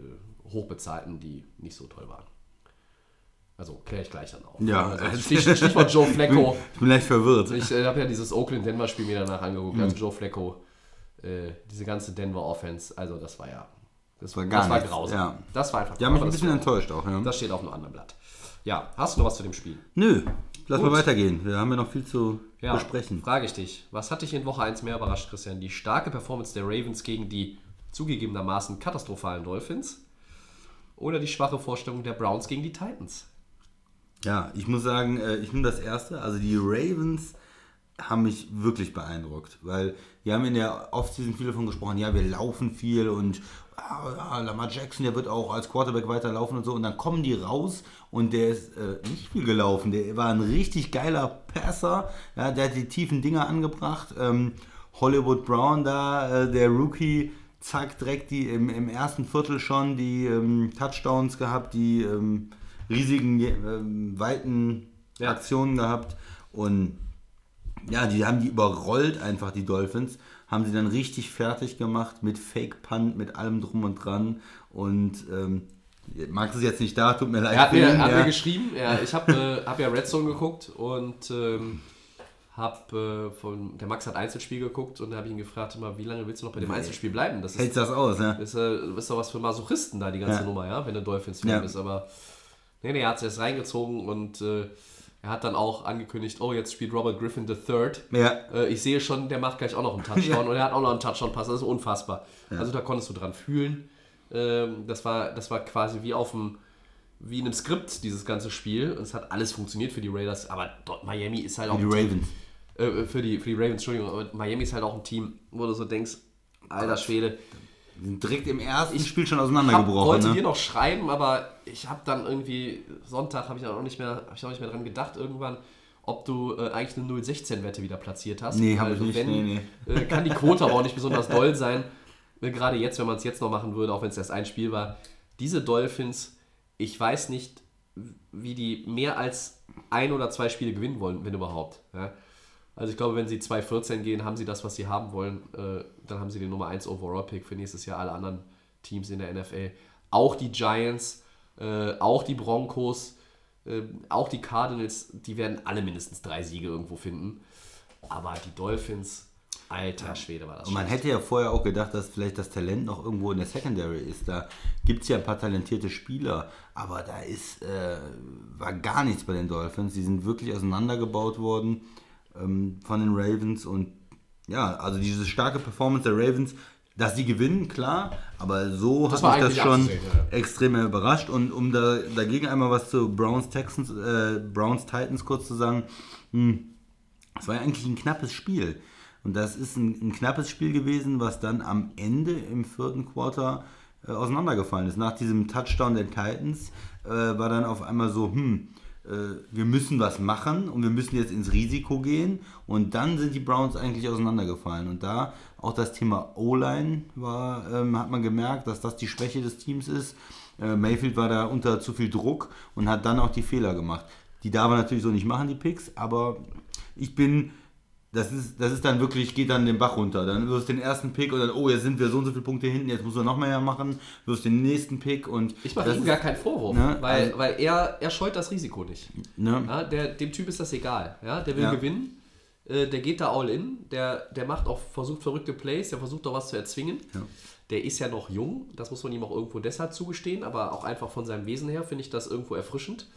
hochbezahlten, die nicht so toll waren. Also kläre ich gleich dann auch. Ja, also, Stich, Stichwort Joe Flacco. Ich bin leicht verwirrt. Ich äh, habe ja dieses Oakland-Denver-Spiel mir danach angeguckt, Mhm. als Joe Flacco, äh, diese ganze Denver-Offense, also das war ja, das war war, gar das war nichts, grausam. ja. Das war einfach haben mich ein bisschen war- enttäuscht auch. Ja. Das steht auf einem anderen Blatt. Ja, hast du noch was zu dem Spiel? Nö, lass Gut. mal weitergehen. Wir haben ja noch viel zu Ja, besprechen. frage ich dich, was hat dich in Woche 1 mehr überrascht, Christian? Die starke Performance der Ravens gegen die zugegebenermaßen katastrophalen Dolphins oder die schwache Vorstellung der Browns gegen die Titans? Ja, ich muss sagen, äh, ich nehme das erste. Also die Ravens haben mich wirklich beeindruckt, weil wir haben in der Offseason viel davon gesprochen, ja, wir laufen viel und ah, ja, Lamar Jackson, der wird auch als Quarterback weiterlaufen und so. Und dann kommen die raus und der ist äh, nicht viel gelaufen. Der war ein richtig geiler Passer. Ja, der hat die tiefen Dinger angebracht. Ähm, Hollywood Brown da, äh, der Rookie, zack, direkt die im, im ersten Viertel schon die ähm, Touchdowns gehabt, die ähm, riesigen, ähm, weiten Ja. Aktionen gehabt. Und ja, die haben die überrollt einfach, die Dolphins. Haben sie dann richtig fertig gemacht mit Fake Punt, mit allem drum und dran. Und ähm, Max ist jetzt nicht da, tut mir leid. Er hat mir, hat ja. mir geschrieben, ja, ich habe äh, hab ja Red Zone geguckt und ähm, hab, äh, von, der Max hat Einzelspiel geguckt und da habe ich ihn gefragt, immer, wie lange willst du noch bei dem Einzelspiel bleiben? Das ist, Hältst das aus, ne? ist, äh, ist doch was für Masochisten da, die ganze Ja. Nummer, ja, wenn du Dolphins-Fan Ja. bist. Aber nee, nee, er hat es erst reingezogen und äh, er hat dann auch angekündigt, oh, jetzt spielt Robert Griffin III. Ja. Äh, ich sehe schon, der macht gleich auch noch einen Touchdown und er hat auch noch einen Touchdown-Pass. Das ist unfassbar. Also da konntest du dran fühlen. Ähm, das, war, das war quasi wie auf dem wie in einem Skript, dieses ganze Spiel. Und es hat alles funktioniert für die Raiders, aber dort Miami ist halt auch Die Ravens. Äh, für, die, für die Ravens, Entschuldigung, aber Miami ist halt auch ein Team, wo du so denkst, alter Schwede, sind direkt im ersten Ich Spiel schon ich auseinandergebrochen. wollte dir Ne? noch schreiben, aber ich habe dann irgendwie, Sonntag habe ich dann auch nicht mehr, ich auch nicht mehr dran gedacht irgendwann, ob du äh, eigentlich eine 016-Wette wieder platziert hast. Nee, hab Weil ich so nicht, Wenn, nee, Äh, kann die Quote aber auch nicht besonders doll sein. Äh, Gerade jetzt, wenn man es jetzt noch machen würde, auch wenn es erst ein Spiel war. Diese Dolphins, ich weiß nicht, wie die mehr als ein oder zwei Spiele gewinnen wollen, wenn überhaupt. Ja? Also ich glaube, wenn sie 2-14 gehen, haben sie das, was sie haben wollen. Äh, dann haben sie den Nummer 1 Overall-Pick für nächstes Jahr alle anderen Teams in der NFL. Auch die Giants, äh, auch die Broncos, äh, auch die Cardinals, die werden alle mindestens drei Siege irgendwo finden. Aber die Dolphins, alter Schwede war das Und man schlecht. hätte ja vorher auch gedacht, dass vielleicht das Talent noch irgendwo in der Secondary ist. Da gibt es ja ein paar talentierte Spieler, aber da ist, äh, war gar nichts bei den Dolphins. Die sind wirklich auseinandergebaut worden ähm, von den Ravens. Und ja, also diese starke Performance der Ravens, dass sie gewinnen, klar, aber so Das hat mich das schon ja. extrem überrascht. Und um da, dagegen einmal was zu Browns Texans, äh, Browns Titans kurz zu sagen, es war ja eigentlich ein knappes Spiel. Und das ist ein, ein knappes Spiel gewesen, was dann am Ende im vierten Quarter äh, auseinandergefallen ist. Nach diesem Touchdown der Titans äh, war dann auf einmal so, hm, wir müssen was machen und wir müssen jetzt ins Risiko gehen. Und dann sind die Browns eigentlich auseinandergefallen. Und da auch das Thema O-Line war, ähm, hat man gemerkt, dass das die Schwäche des Teams ist. Äh, Mayfield war da unter zu viel Druck und hat dann auch die Fehler gemacht. Die darf er natürlich so nicht machen, die Picks, aber ich bin, das ist, das ist dann wirklich, geht dann den Bach runter. Dann wirst du den ersten Pick und dann, oh, jetzt sind wir so und so viele Punkte hinten, jetzt muss er noch mehr machen, wirst den nächsten Pick und Ich mache das ihm ist- gar keinen Vorwurf, Ne, weil, also- weil er, er scheut das Risiko nicht. Ne? Ja, der, dem Typ ist das egal. Ja? Der will Ja. gewinnen, äh, der geht da all in, der, der macht auch, versucht verrückte Plays, der versucht auch was zu erzwingen. Der ist ja noch jung, das muss man ihm auch irgendwo deshalb zugestehen, aber auch einfach von seinem Wesen her finde ich das irgendwo erfrischend.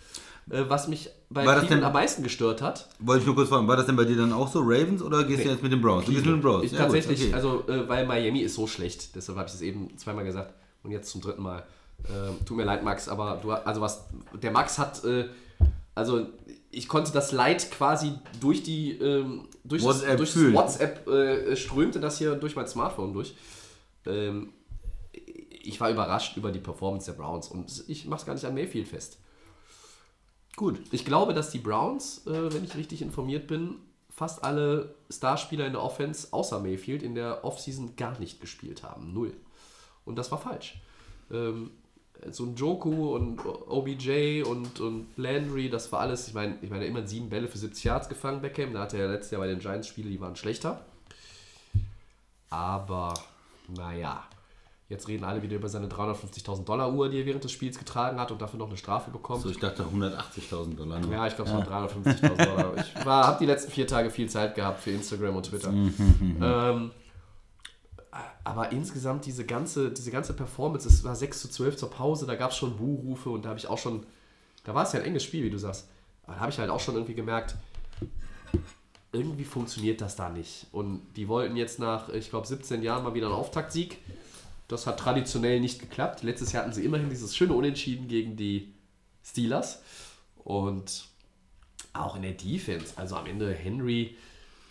Äh, was mich bei War Cleveland am meisten gestört hat, Wollte ich nur kurz fragen, war das denn bei dir dann auch so, Ravens, oder gehst du jetzt mit den Browns? Du gehst mit den Browns. Ich Ja, tatsächlich, okay. also äh, weil Miami ist so schlecht, deshalb habe ich es eben zweimal gesagt und jetzt zum dritten Mal. Ähm, tut mir leid, Max, aber du, also was, der Max hat, äh, also ich konnte das Leid quasi durch die, ähm, durch WhatsApp das, durch das WhatsApp äh, strömte das hier durch mein Smartphone durch. Ähm, ich war überrascht über die Performance der Browns und ich mache es gar nicht an Mayfield fest. Gut. Ich glaube, dass die Browns, äh, wenn ich richtig informiert bin, fast alle Starspieler in der Offense außer Mayfield in der Offseason gar nicht gespielt haben. Null. Und das war falsch. Ähm, so ein Joku und OBJ und, und Landry, das war alles, ich meine, ich meine, immer sieben Bälle für 70 Yards gefangen, Beckham. Da hatte er letztes Jahr bei den Giants Spiele, die waren schlechter. Aber, naja, jetzt reden alle wieder über seine 350.000 Dollar Uhr, die er während des Spiels getragen hat und dafür noch eine Strafe bekommt. So, ich dachte 180.000 Dollar. nur. Ja, ich glaube, es waren 350.000 Dollar. Ich habe die letzten vier Tage viel Zeit gehabt für Instagram und Twitter. ähm, aber insgesamt diese ganze, diese ganze Performance, es war 6 zu 12 zur Pause, da gab es schon Buhrufe und da habe ich auch schon, da war es ja ein enges Spiel, wie du sagst. Aber da habe ich halt auch schon irgendwie gemerkt, irgendwie funktioniert das da nicht. Und die wollten jetzt nach, ich glaube, 17 Jahren mal wieder einen Auftaktsieg. Das hat traditionell nicht geklappt. Letztes Jahr hatten sie immerhin dieses schöne Unentschieden gegen die Steelers. Und auch in der Defense, also am Ende Henry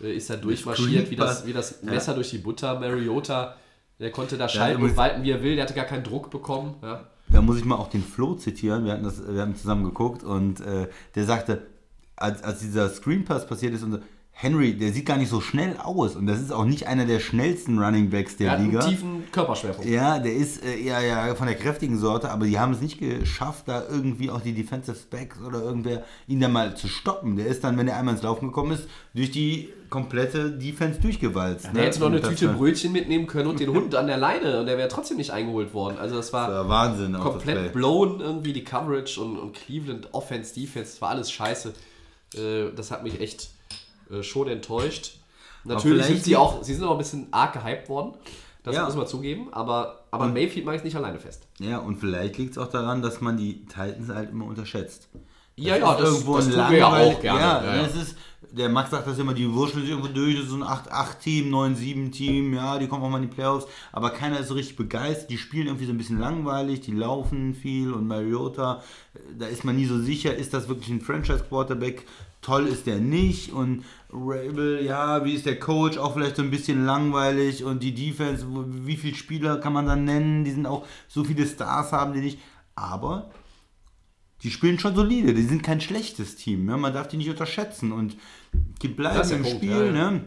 äh, ist da durchmarschiert, wie das, wie das Messer durch die Butter. Mariota, der konnte da schalten übrigens- und walten, wie er will, der hatte gar keinen Druck bekommen. Ja. Da muss ich mal auch den Flo zitieren. Wir hatten, das, wir haben zusammen geguckt und äh, der sagte, als, als dieser Screen Pass passiert ist, und so, Henry, der sieht gar nicht so schnell aus und das ist auch nicht einer der schnellsten Running Backs der Er hat einen Liga. tiefen Körperschwerpunkt. Ja, der ist äh, eher ja, von der kräftigen Sorte, aber die haben es nicht geschafft, da irgendwie auch die Defensive Backs oder irgendwer ihn da mal zu stoppen. Der ist dann, wenn er einmal ins Laufen gekommen ist, durch die komplette Defense durchgewalzt. ne? Der hätte noch eine Tüte Brötchen mitnehmen können und den Hund an der Leine und der wäre trotzdem nicht eingeholt worden. Also das war, Das war Wahnsinn. komplett blown irgendwie die Coverage und, und Cleveland Offense, Defense, das war alles scheiße. Äh, das hat mich echt äh, schon enttäuscht. Natürlich sind sie auch, sie sind auch ein bisschen arg gehypt worden. Das Ja. muss man zugeben, aber, aber Mayfield mache ich nicht alleine fest. Ja, und vielleicht liegt es auch daran, dass man die Titans halt immer unterschätzt. Ja, ja, das- irgendwo das ein tun wir ja auch gerne, Ja, ja, ja. Das ist, der Max sagt das immer, die wurschteln sich irgendwo durch, das ist so ein 8-8-Team, 9-7-Team, ja, die kommen auch mal in die Playoffs, aber keiner ist so richtig begeistert, die spielen irgendwie so ein bisschen langweilig, die laufen viel und Mariota, äh, da ist man nie so sicher, ist das wirklich ein Franchise-Quarterback, toll ist der nicht und Rabel, ja, wie ist der Coach, auch vielleicht so ein bisschen langweilig und die Defense, wie viele Spieler kann man dann nennen, die sind auch, so viele Stars haben die nicht, aber die spielen schon solide, die sind kein schlechtes Team, ne? man darf die nicht unterschätzen und die bleiben im Punkt, Spiel. ja, ja. Ne?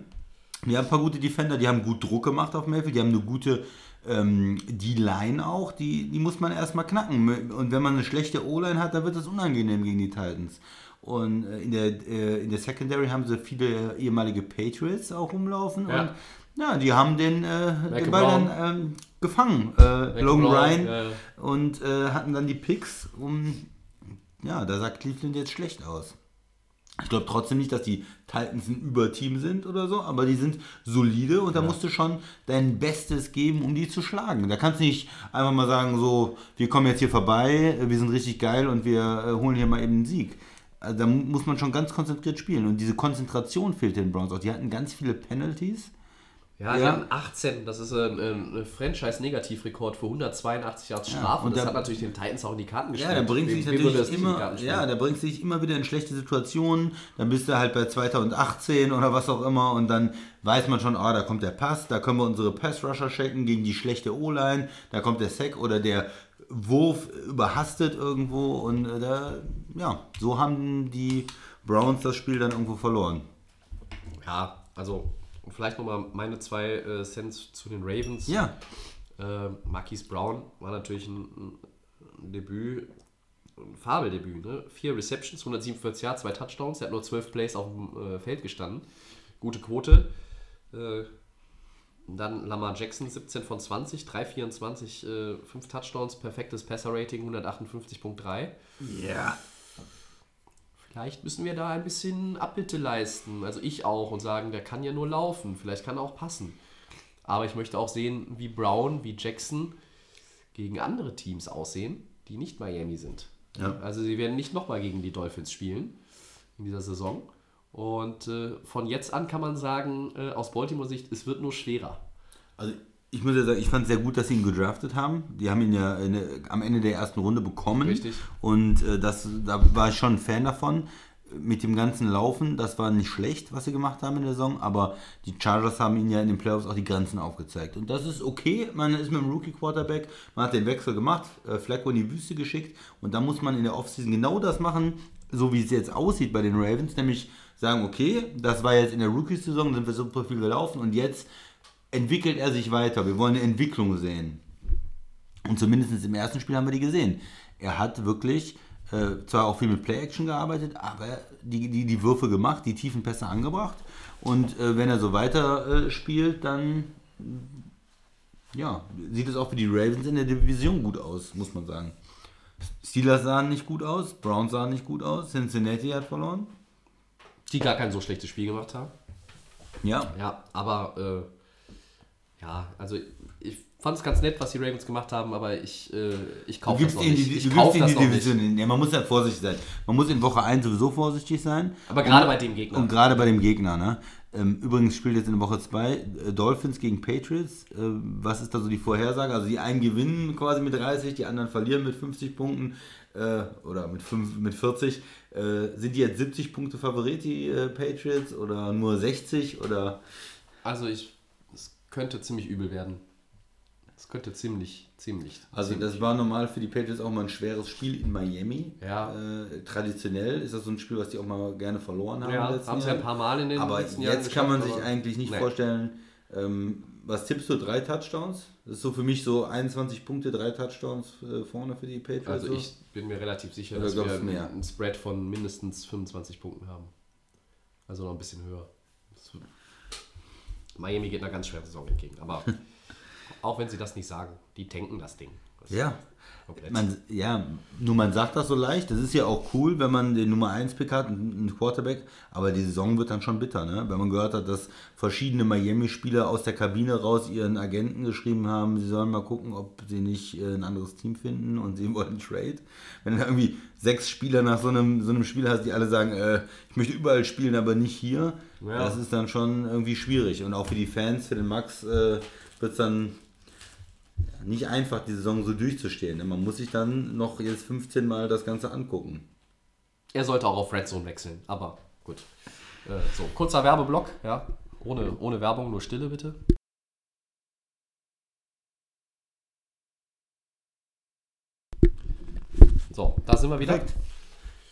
Die haben ein paar gute Defender, die haben gut Druck gemacht auf Mayfield, die haben eine gute ähm, die Line auch, die, die muss man erstmal knacken. Und wenn man eine schlechte O-Line hat, dann wird das unangenehm gegen die Titans. Und äh, in der, äh, in der Secondary haben sie viele ehemalige Patriots auch rumlaufen. Ja. Und ja, die haben den, äh, den Brown. Ball dann ähm, gefangen. Äh, Logan Brown, Ryan. ja, ja. Und äh, hatten dann die Picks. Um, ja, da sah Cleveland jetzt schlecht aus. Ich glaube trotzdem nicht, dass die Titans ein Überteam sind oder so, aber die sind solide und da musst du schon dein Bestes geben, um die zu schlagen. Da kannst du nicht einfach mal sagen, so, wir kommen jetzt hier vorbei, wir sind richtig geil und wir äh, holen hier mal eben einen Sieg. Also da mu- muss man schon ganz konzentriert spielen und diese Konzentration fehlt den Browns auch. Die hatten ganz viele Penalties. Ja, die Ja. hatten 18, das ist ein, ein Franchise-Negativrekord für 182 Yards Strafe. und das da- hat natürlich den Titans auch in die Karten gespielt. Ja, da bringt sich natürlich immer, ja, da bringt sich immer wieder in schlechte Situationen. Dann bist du halt bei 2018 oder was auch immer und dann weiß man schon, ah, da kommt der Pass, da können wir unsere Pass-Rusher checken gegen die schlechte O-Line, da kommt der Sack oder der Wurf überhastet irgendwo und äh, da, ja, so haben die Browns das Spiel dann irgendwo verloren. Ja, also vielleicht nochmal meine zwei äh, Cents zu den Ravens. Ja, Äh, Marquise Brown war natürlich ein, ein Debüt, ein Fabeldebüt. Ne? Vier Receptions, 147 Yards, zwei Touchdowns. Er hat nur 12 Plays auf dem äh, Feld gestanden. Gute Quote. Äh, dann Lamar Jackson, 17 von 20, 324, äh, 5 Touchdowns, perfektes Passer-Rating, 158.3. ja. Vielleicht müssen wir da ein bisschen Abbitte leisten. Also ich auch und sagen, der kann ja nur laufen. Vielleicht kann er auch passen. Aber ich möchte auch sehen, wie Brown, wie Jackson gegen andere Teams aussehen, die nicht Miami sind. Ja. Also sie werden nicht nochmal gegen die Dolphins spielen in dieser Saison. Und äh, von jetzt an kann man sagen, äh, aus Baltimore-Sicht, es wird nur schwerer. Also ich muss ja sagen, ich fand es sehr gut, dass sie ihn gedraftet haben. Die haben ihn ja in, am Ende der ersten Runde bekommen. Richtig. Und äh, das, da war ich schon ein Fan davon. Mit dem ganzen Laufen, das war nicht schlecht, was sie gemacht haben in der Saison, aber die Chargers haben ihnen ja in den Playoffs auch die Grenzen aufgezeigt. Und das ist okay, man ist mit dem Rookie-Quarterback, man hat den Wechsel gemacht, äh, Flacco in die Wüste geschickt und da muss man in der Offseason genau das machen, so wie es jetzt aussieht bei den Ravens, nämlich sagen, okay, das war jetzt in der Rookie-Saison, sind wir super viel gelaufen und jetzt entwickelt er sich weiter. Wir wollen eine Entwicklung sehen. Und zumindest im ersten Spiel haben wir die gesehen. Er hat wirklich äh, zwar auch viel mit Play-Action gearbeitet, aber die, die, die Würfe gemacht, die tiefen Pässe angebracht. Und äh, wenn er so weiter äh, spielt, dann ja, sieht es auch für die Ravens in der Division gut aus, muss man sagen. Steelers sahen nicht gut aus, Browns sahen nicht gut aus, Cincinnati hat verloren. Die gar kein so schlechtes Spiel gemacht haben. Ja, Ja, aber äh, ja, also ich fand es ganz nett, was die Ravens gemacht haben, aber ich, äh, ich kaufe das noch nicht. die, Ich du gibst ihnen die. Division. Ja, man muss ja vorsichtig sein. Man muss in Woche 1 sowieso vorsichtig sein. Aber gerade bei dem Gegner. Und gerade bei dem Gegner, ne? Ähm, übrigens spielt jetzt in Woche 2 äh, Dolphins gegen Patriots. Äh, was ist da so die Vorhersage? Also die einen gewinnen quasi mit 30, die anderen verlieren mit 50 Punkten äh, oder mit, 5, mit 40. Äh, sind die jetzt 70 Punkte Favorit, die Patriots, oder nur 60? Oder Also ich, könnte ziemlich übel werden. Es könnte ziemlich, ziemlich. Also ziemlich. das war normal für die Patriots auch mal ein schweres Spiel in Miami. Ja. Äh, traditionell ist das so ein Spiel, was die auch mal gerne verloren haben. Ja, haben sie ein paar Mal in den Aber letzten Jahren jetzt kann man sich eigentlich nicht Nee. vorstellen, ähm, was tippst du? Drei Touchdowns? Das ist so für mich so 21 Punkte, drei Touchdowns äh, vorne für die Patriots. Also so. ich bin mir relativ sicher, Oder dass wir einen Spread von mindestens 25 Punkten haben. Also noch ein bisschen höher. Das- Miami geht einer ganz schweren Saison entgegen. Aber auch wenn sie das nicht sagen, die tanken das Ding. Ja. Komplett. Man, ja, nur man sagt das so leicht. Das ist ja auch cool, wenn man den Nummer 1 Pick hat, einen Quarterback. Aber die Saison wird dann schon bitter, ne? Wenn man gehört hat, dass verschiedene Miami-Spieler aus der Kabine raus ihren Agenten geschrieben haben, sie sollen mal gucken, ob sie nicht äh, ein anderes Team finden und sie wollen Trade. Wenn du irgendwie sechs Spieler nach so einem, so einem Spiel hast, die alle sagen, äh, ich möchte überall spielen, aber nicht hier, Ja. das ist dann schon irgendwie schwierig. Und auch für die Fans, für den Max, äh, wird es dann nicht einfach, die Saison so durchzustehen. ne? Man muss sich dann noch jetzt 15 Mal das Ganze angucken. Er sollte auch auf Red Zone wechseln, aber gut. Äh, so, kurzer Werbeblock, ja. Ohne, ohne Werbung, nur Stille bitte. So, da sind wir wieder. Perfekt.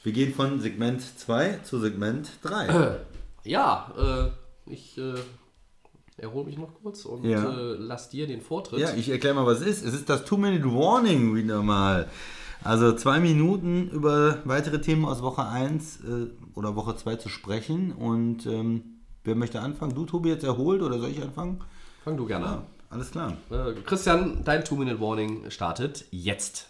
Wir gehen von Segment 2 zu Segment 3. Ja, äh, ich äh, erhole mich noch kurz und Ja. äh, lass dir den Vortritt. Ja, ich erkläre mal, was es ist. Es ist das Two-Minute-Warning wieder mal. Also zwei Minuten über weitere Themen aus Woche 1 äh, oder Woche 2 zu sprechen. Und ähm, wer möchte anfangen? Du, Tobi, jetzt erholt oder soll ich anfangen? Fang du gerne Ja, alles klar. an. Äh, Christian, dein Two-Minute-Warning startet jetzt.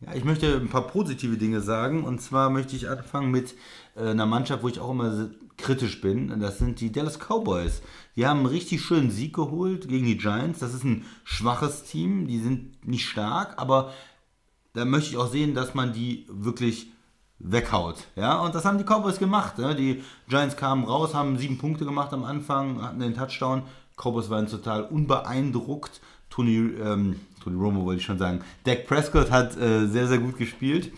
Ja, ich möchte ein paar positive Dinge sagen. Und zwar möchte ich anfangen mit äh, einer Mannschaft, wo ich auch immer kritisch bin. Das sind die Dallas Cowboys. Die haben einen richtig schönen Sieg geholt gegen die Giants. Das ist ein schwaches Team. Die sind nicht stark, aber da möchte ich auch sehen, dass man die wirklich weghaut. Ja, und das haben die Cowboys gemacht. Ne? Die Giants kamen raus, haben sieben Punkte gemacht am Anfang, hatten den Touchdown. Cowboys waren total unbeeindruckt. Tony, ähm, Tony Romo wollte ich schon sagen. Dak Prescott hat äh, sehr, sehr gut gespielt.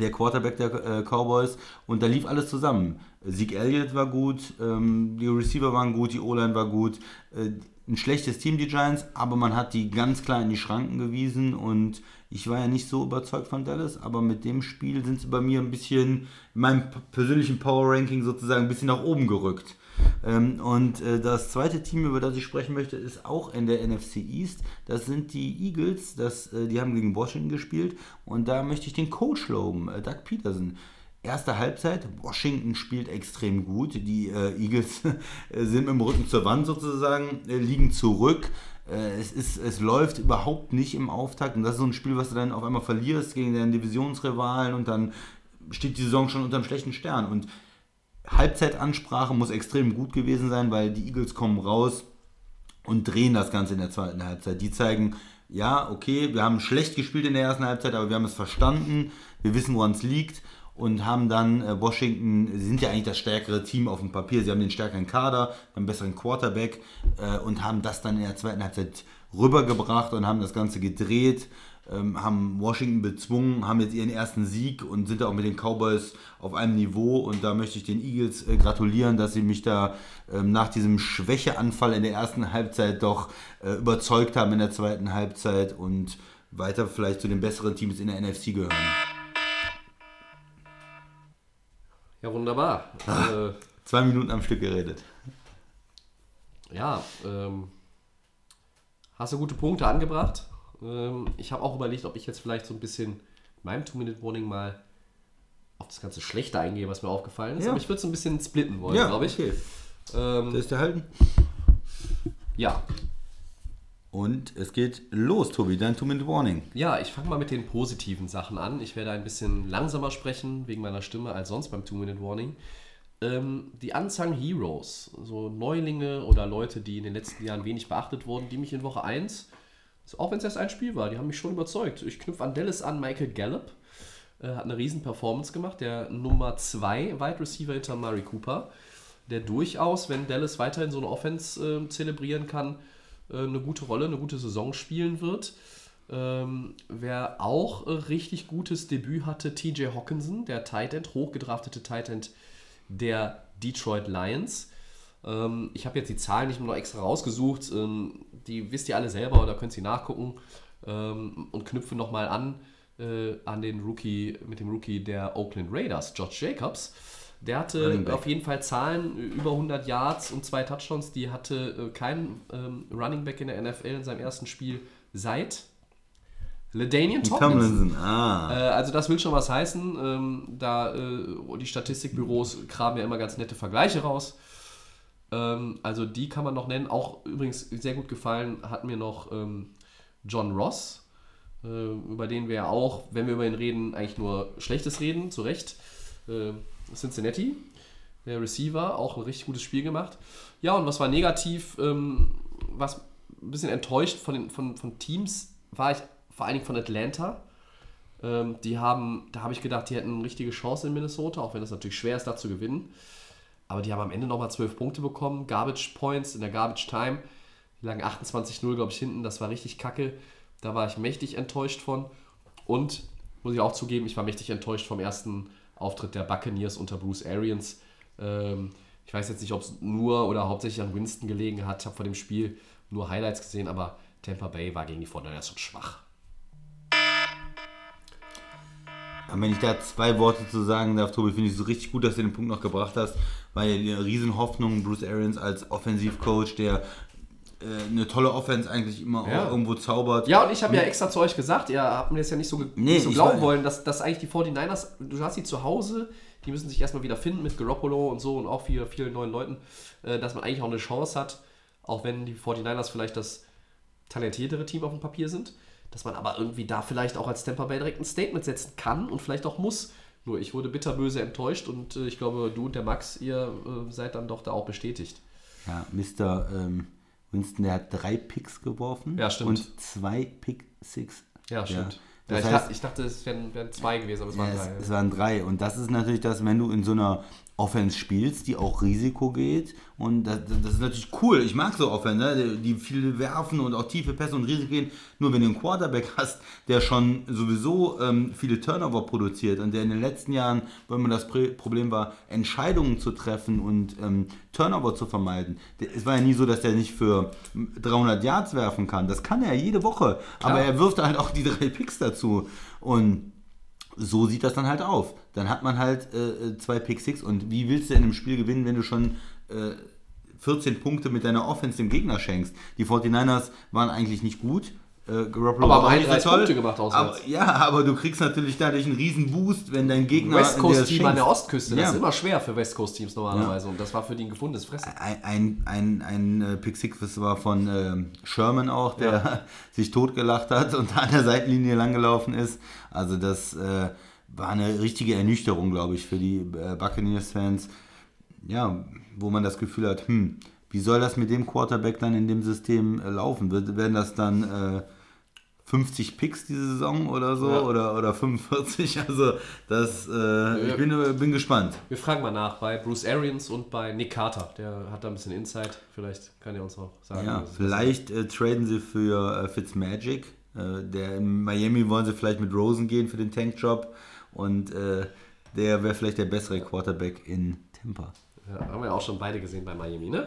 Der Quarterback der äh, Cowboys. Und da lief alles zusammen. Zeke Elliott war gut, ähm, die Receiver waren gut, die O-Line war gut. Äh, ein schlechtes Team, die Giants, aber man hat die ganz klar in die Schranken gewiesen und ich war ja nicht so überzeugt von Dallas, aber mit dem Spiel sind sie bei mir ein bisschen in meinem persönlichen Power Ranking sozusagen ein bisschen nach oben gerückt. Ähm, und äh, das zweite Team, über das ich sprechen möchte, ist auch in der NFC East. Das sind die Eagles. Das, äh, die haben gegen Washington gespielt. Und da möchte ich den Coach loben, äh, Doug Peterson. Erste Halbzeit, Washington spielt extrem gut. Die äh, Eagles sind mit dem Rücken zur Wand sozusagen, äh, liegen zurück. Äh, es, ist, es läuft überhaupt nicht im Auftakt. Und das ist so ein Spiel, was du dann auf einmal verlierst gegen deinen Divisionsrivalen und dann steht die Saison schon unter einem schlechten Stern. Und Halbzeitansprache muss extrem gut gewesen sein, weil die Eagles kommen raus und drehen das Ganze in der zweiten Halbzeit. Die zeigen, ja, okay, wir haben schlecht gespielt in der ersten Halbzeit, aber wir haben es verstanden, wir wissen, woran es liegt und haben dann äh, Washington, sie sind ja eigentlich das stärkere Team auf dem Papier, sie haben den stärkeren Kader, einen besseren Quarterback äh, und haben das dann in der zweiten Halbzeit rübergebracht und haben das Ganze gedreht, ähm, haben Washington bezwungen, haben jetzt ihren ersten Sieg und sind da auch mit den Cowboys auf einem Niveau und da möchte ich den Eagles äh, gratulieren, dass sie mich da ähm, nach diesem Schwächeanfall in der ersten Halbzeit doch äh, überzeugt haben in der zweiten Halbzeit und weiter vielleicht zu den besseren Teams in der NFC gehören. Ja, wunderbar. Äh, Zwei Minuten am Stück geredet. ja, ähm, hast du gute Punkte angebracht. Ähm, ich habe auch überlegt, ob ich jetzt vielleicht so ein bisschen in meinem Two-Minute-Warning mal auf das ganze Schlechte eingehe, was mir aufgefallen ist. Ja. Aber ich würde es ein bisschen splitten wollen, Ja, glaube ich. okay. Ähm, Das ist der Halten. ja, Und es geht los, Tobi, dein Two-Minute-Warning. Ja, ich fange mal mit den positiven Sachen an. Ich werde ein bisschen langsamer sprechen wegen meiner Stimme als sonst beim Two-Minute-Warning. Ähm, die Unsung Heroes, so Neulinge oder Leute, die in den letzten Jahren wenig beachtet wurden, die mich in Woche 1, auch wenn es erst ein Spiel war, die haben mich schon überzeugt. Ich knüpfe an Dallas an, Michael Gallup äh, hat eine riesen Performance gemacht, der Nummer 2 Wide Receiver hinter Murray Cooper, der durchaus, wenn Dallas weiterhin so eine Offense äh, zelebrieren kann, äh, eine gute Rolle, eine gute Saison spielen wird. Ähm, wer auch äh, richtig gutes Debüt hatte, TJ Hawkinson, der Tight End, hochgedraftete Tight End der Detroit Lions. Ähm, ich habe jetzt die Zahlen nicht mehr noch extra rausgesucht. Ähm, die wisst ihr alle selber oder könnt sie nachgucken ähm, und knüpfen nochmal an äh, an den Rookie, mit dem Rookie der Oakland Raiders, Josh Jacobs. Der hatte auf jeden Fall Zahlen, über 100 Yards und zwei Touchdowns. Die hatte äh, kein ähm, Running Back in der NFL in seinem ersten Spiel seit Tomlinson. Tomlinson, ah. Äh, also das will schon was heißen. Ähm, da äh, die Statistikbüros kramen ja immer ganz nette Vergleiche raus. Ähm, also die kann man noch nennen. Auch übrigens sehr gut gefallen hat mir noch ähm, John Ross, äh, über den wir ja auch, wenn wir über ihn reden, eigentlich nur Schlechtes reden, zu Recht. Äh, Cincinnati, der Receiver, auch ein richtig gutes Spiel gemacht. Ja, und was war negativ, ähm, was ein bisschen enttäuscht von, den, von, von Teams, war ich vor allen Dingen von Atlanta. Ähm, die haben, da habe ich gedacht, die hätten eine richtige Chance in Minnesota, auch wenn es natürlich schwer ist, da zu gewinnen. Aber die haben am Ende nochmal 12 Punkte bekommen, Garbage Points in der Garbage Time. Die lagen 28-0, glaube ich, hinten. Das war richtig kacke. Da war ich mächtig enttäuscht von. Und muss ich auch zugeben, ich war mächtig enttäuscht vom ersten Auftritt der Buccaneers unter Bruce Arians. Ähm, ich weiß jetzt nicht, ob es nur oder hauptsächlich an Winston gelegen hat. Ich habe vor dem Spiel nur Highlights gesehen, aber Tampa Bay war gegen die Fortinanders schon schwach. Aber wenn ich da zwei Worte zu sagen darf, Tobi, finde ich so richtig gut, dass du den Punkt noch gebracht hast, weil ja die Riesenhoffnung Bruce Arians als Offensivcoach, der äh, eine tolle Offense eigentlich immer Ja. irgendwo zaubert. Ja, und ich habe ja extra zu euch gesagt, ihr habt mir das ja nicht so, Nee, nicht so glauben wollen, dass, dass eigentlich die 49ers, du hast sie zu Hause, die müssen sich erstmal wieder finden mit Garoppolo und so und auch vielen, vielen neuen Leuten, äh, dass man eigentlich auch eine Chance hat, auch wenn die 49ers vielleicht das talentiertere Team auf dem Papier sind, dass man aber irgendwie da vielleicht auch als Tampa Bay direkt ein Statement setzen kann und vielleicht auch muss. Nur ich wurde bitterböse enttäuscht und äh, ich glaube, du und der Max, ihr äh, seid dann doch da auch bestätigt. Ja, Mr. Ähm, Winston, der hat drei Picks geworfen. Ja, stimmt. Und zwei Pick Six. Ja, stimmt. Ja, Das ich, heißt, dachte, ich dachte, es wären, wären zwei gewesen, aber es Ja, waren es, drei. es waren drei. Und das ist natürlich das, wenn du in so einer Offense spielst, die auch Risiko geht. Und das, das ist natürlich cool. Ich mag so Offense, ne? die, viel werfen und auch tiefe Pässe und Risiko gehen. Nur wenn du einen Quarterback hast, der schon sowieso ähm, viele Turnover produziert und der in den letzten Jahren, wenn man das Problem war, Entscheidungen zu treffen und ähm, Turnover zu vermeiden. Es war ja nie so, dass der nicht für 300 Yards werfen kann. Das kann er jede Woche. Aber er wirft halt auch die drei Picks dazu. Und so sieht das dann halt auf. Dann hat man halt äh, zwei Pick Six und wie willst du in einem Spiel gewinnen, wenn du schon äh, 14 Punkte mit deiner Offense dem Gegner schenkst? Die 49ers waren eigentlich nicht gut. Äh, Garoppolo Aber haben auch nicht 31 so toll. Punkte gemacht auswärts. aber, Ja, aber du kriegst natürlich dadurch einen riesen Boost, wenn dein Gegner West Coast Team an der Ostküste, das Ja. ist immer schwer für West Coast Teams normalerweise und das war für die ein gefundenes Fressen. ein, ein, ein, ein äh, Pick Six, das war von ähm, Sherman auch, der sich totgelacht hat und an der Seitenlinie langgelaufen ist. Also das äh, war eine richtige Ernüchterung, glaube ich, für die äh, Buccaneers-Fans. Ja, wo man das Gefühl hat, hm, wie soll das mit dem Quarterback dann in dem System äh, laufen? Werden das dann äh, 50 Picks diese Saison oder so Ja. oder, oder 45? Also das, äh, ich bin, bin gespannt. Wir fragen mal nach bei Bruce Arians und bei Nick Carter. Der hat da ein bisschen Insight. Vielleicht kann er uns auch sagen. Ja, vielleicht äh, traden sie für äh, Fitzmagic. Der in Miami wollen sie vielleicht mit Rosen gehen für den Tankjob und äh, der wäre vielleicht der bessere Quarterback in Tampa. Ja, haben wir auch schon beide gesehen bei Miami, ne?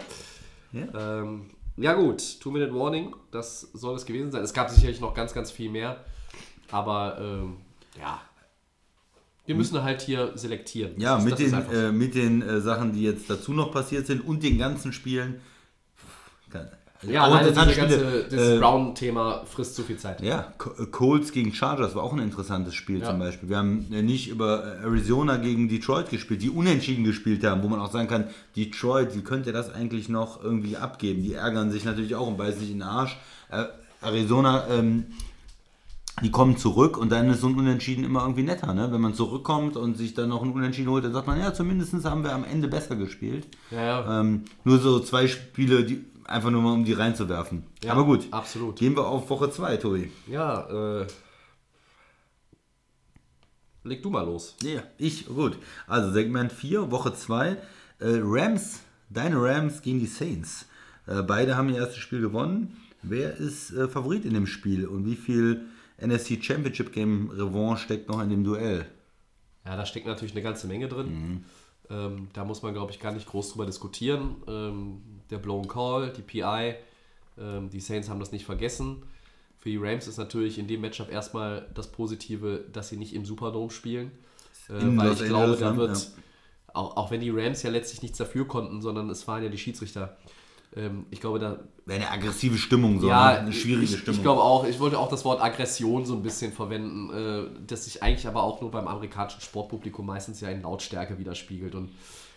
Ja. Ähm, ja gut, Two-Minute Warning, das soll es gewesen sein. Es gab sicherlich noch ganz, ganz viel mehr. Aber ähm, ja, wir müssen halt hier selektieren. Ja, mit den, äh, mit den äh, Sachen, die jetzt dazu noch passiert sind und den ganzen Spielen. Kann- ja, auch alleine dieses ganze dieses äh, Brown-Thema frisst zu viel Zeit. Ja, äh, Colts gegen Chargers war auch ein interessantes Spiel Ja. zum Beispiel. Wir haben äh, nicht über äh, Arizona gegen Detroit gespielt, die unentschieden gespielt haben, wo man auch sagen kann, Detroit, wie könnte das eigentlich noch irgendwie abgeben? Die ärgern sich natürlich auch und beißen sich in den Arsch. Arizona, ähm, die kommen zurück und dann ist so ein Unentschieden immer irgendwie netter. Ne? Wenn man zurückkommt und sich dann noch ein Unentschieden holt, dann sagt man, ja, zumindest haben wir am Ende besser gespielt. Ja, ja. Ähm, nur so zwei Spiele, die einfach nur mal um die reinzuwerfen. Ja, Aber gut, absolut. gehen wir auf Woche 2, Tobi. Ja, äh. Leg du mal los. Ja, ich, gut. Also Segment 4, Woche 2. Äh, Rams, deine Rams gegen die Saints. Äh, beide haben ihr erstes Spiel gewonnen. Wer ist äh, Favorit in dem Spiel und wie viel NFC Championship Game Revanche steckt noch in dem Duell? Ja, da steckt natürlich eine ganze Menge drin. Ähm, da muss man, glaube ich, gar nicht groß drüber diskutieren. Ähm, der Blown Call, die PI, ähm, die Saints haben das nicht vergessen. Für die Rams ist natürlich in dem Matchup erstmal das Positive, dass sie nicht im Superdome spielen. Äh, weil ich glaube, da ja. wird, auch, auch wenn die Rams ja letztlich nichts dafür konnten, sondern es waren ja die Schiedsrichter. Ähm, ich glaube, da Wäre eine aggressive Stimmung, so ja, ne? eine schwierige ich, Stimmung. Ich glaube auch, ich wollte auch das Wort Aggression so ein bisschen verwenden, äh, das sich eigentlich aber auch nur beim amerikanischen Sportpublikum meistens ja in Lautstärke widerspiegelt. Und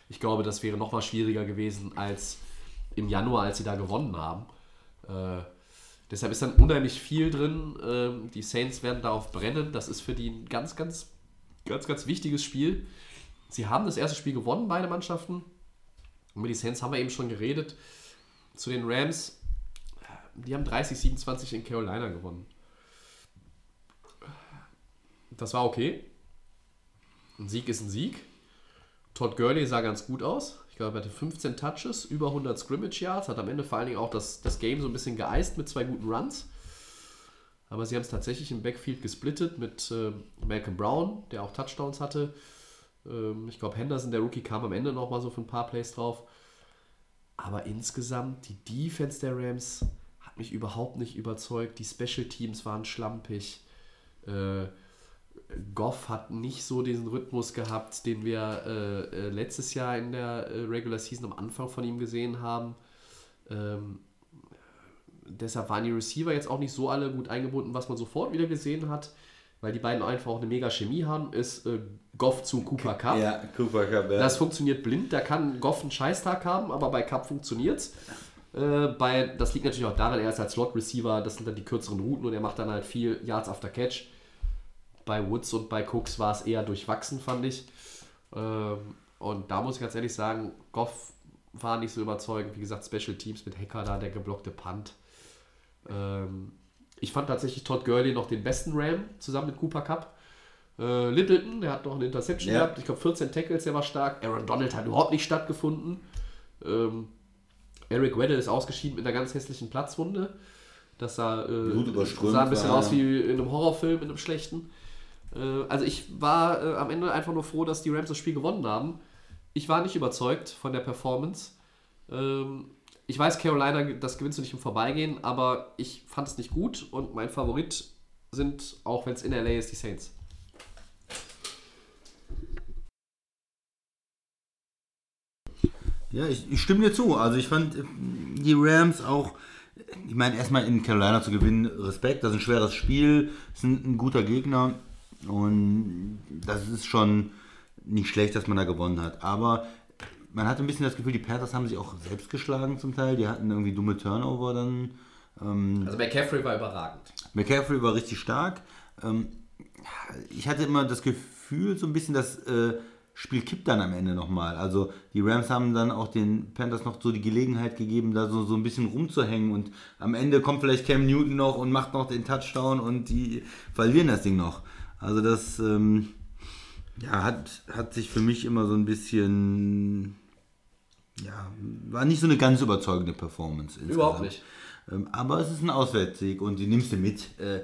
ich glaube, das wäre noch mal schwieriger gewesen als im Januar, als sie da gewonnen haben. Äh, Deshalb ist dann unheimlich viel drin. Ähm, die Saints werden darauf brennen. Das ist für die ein ganz, ganz, ganz, ganz wichtiges Spiel. Sie haben das erste Spiel gewonnen, beide Mannschaften. Und mit die Saints haben wir eben schon geredet. Zu den Rams, die haben 30-27 in Carolina gewonnen. Das war okay. Ein Sieg ist ein Sieg. Todd Gurley sah ganz gut aus. Ich glaube, er hatte 15 Touches, über 100 Scrimmage Yards, hat am Ende vor allen Dingen auch das, das Game so ein bisschen geeist mit zwei guten Runs. Aber sie haben es tatsächlich im Backfield gesplittet mit äh, Malcolm Brown, der auch Touchdowns hatte. Ähm, ich glaube, Henderson, der Rookie, kam am Ende noch mal so für ein paar Plays drauf. Aber insgesamt, die Defense der Rams hat mich überhaupt nicht überzeugt. Die Special Teams waren schlampig. Äh, Goff hat nicht so diesen Rhythmus gehabt, den wir äh, äh, letztes Jahr in der äh, Regular Season am Anfang von ihm gesehen haben. Ähm, deshalb waren die Receiver jetzt auch nicht so alle gut eingebunden, was man sofort wieder gesehen hat, weil die beiden einfach auch eine mega Chemie haben, ist äh, Goff zu Cooper Cup. Ja, Cooper Cup, ja. Das funktioniert blind, da kann Goff einen Scheißtag haben, aber bei Cup funktioniert es. Äh, bei, das liegt natürlich auch daran, er ist als Slot-Receiver, das sind dann die kürzeren Routen und er macht dann halt viel Yards after Catch. Bei Woods und bei Cooks war es eher durchwachsen, fand ich. Ähm, und da muss ich ganz ehrlich sagen, Goff war nicht so überzeugend. Wie gesagt, Special Teams mit Hacker da, der geblockte Punt. Ähm, ich fand tatsächlich Todd Gurley noch den besten Ram zusammen mit Cooper Cup. Äh, Littleton, der hat noch eine Interception Ja. gehabt. Ich glaube 14 Tackles, der war stark. Aaron Donald hat überhaupt nicht stattgefunden. Ähm, Eric Weddle ist ausgeschieden mit einer ganz hässlichen Platzwunde. Das sah, äh, sah ein bisschen war, aus ja. wie in einem Horrorfilm, in einem schlechten. Äh, also ich war äh, am Ende einfach nur froh, dass die Rams das Spiel gewonnen haben. Ich war nicht überzeugt von der Performance. Ähm, ich weiß, Carolina, das gewinnst du nicht im Vorbeigehen, aber ich fand es nicht gut und mein Favorit sind, auch wenn es in LA ist, die Saints. Ja, ich, ich stimme dir zu. Also ich fand äh, die Rams auch, ich meine, erstmal in Carolina zu gewinnen, Respekt, das ist ein schweres Spiel, sind ein guter Gegner und das ist schon nicht schlecht, dass man da gewonnen hat. Aber man hatte ein bisschen das Gefühl, die Panthers haben sich auch selbst geschlagen zum Teil. Die hatten irgendwie dumme Turnover dann. Also McCaffrey war überragend. McCaffrey war richtig stark. Ähm, ich hatte immer das Gefühl, so ein bisschen, das äh, Spiel kippt dann am Ende nochmal. Also die Rams haben dann auch den Panthers noch so die Gelegenheit gegeben, da so, so ein bisschen rumzuhängen und am Ende kommt vielleicht Cam Newton noch und macht noch den Touchdown und die verlieren das Ding noch. Also das ähm, ja, hat, hat sich für mich immer so ein bisschen ja, war nicht so eine ganz überzeugende Performance. Insgesamt. Überhaupt nicht. Ähm, Aber es ist ein Auswärtssieg und die nimmst du mit. Äh,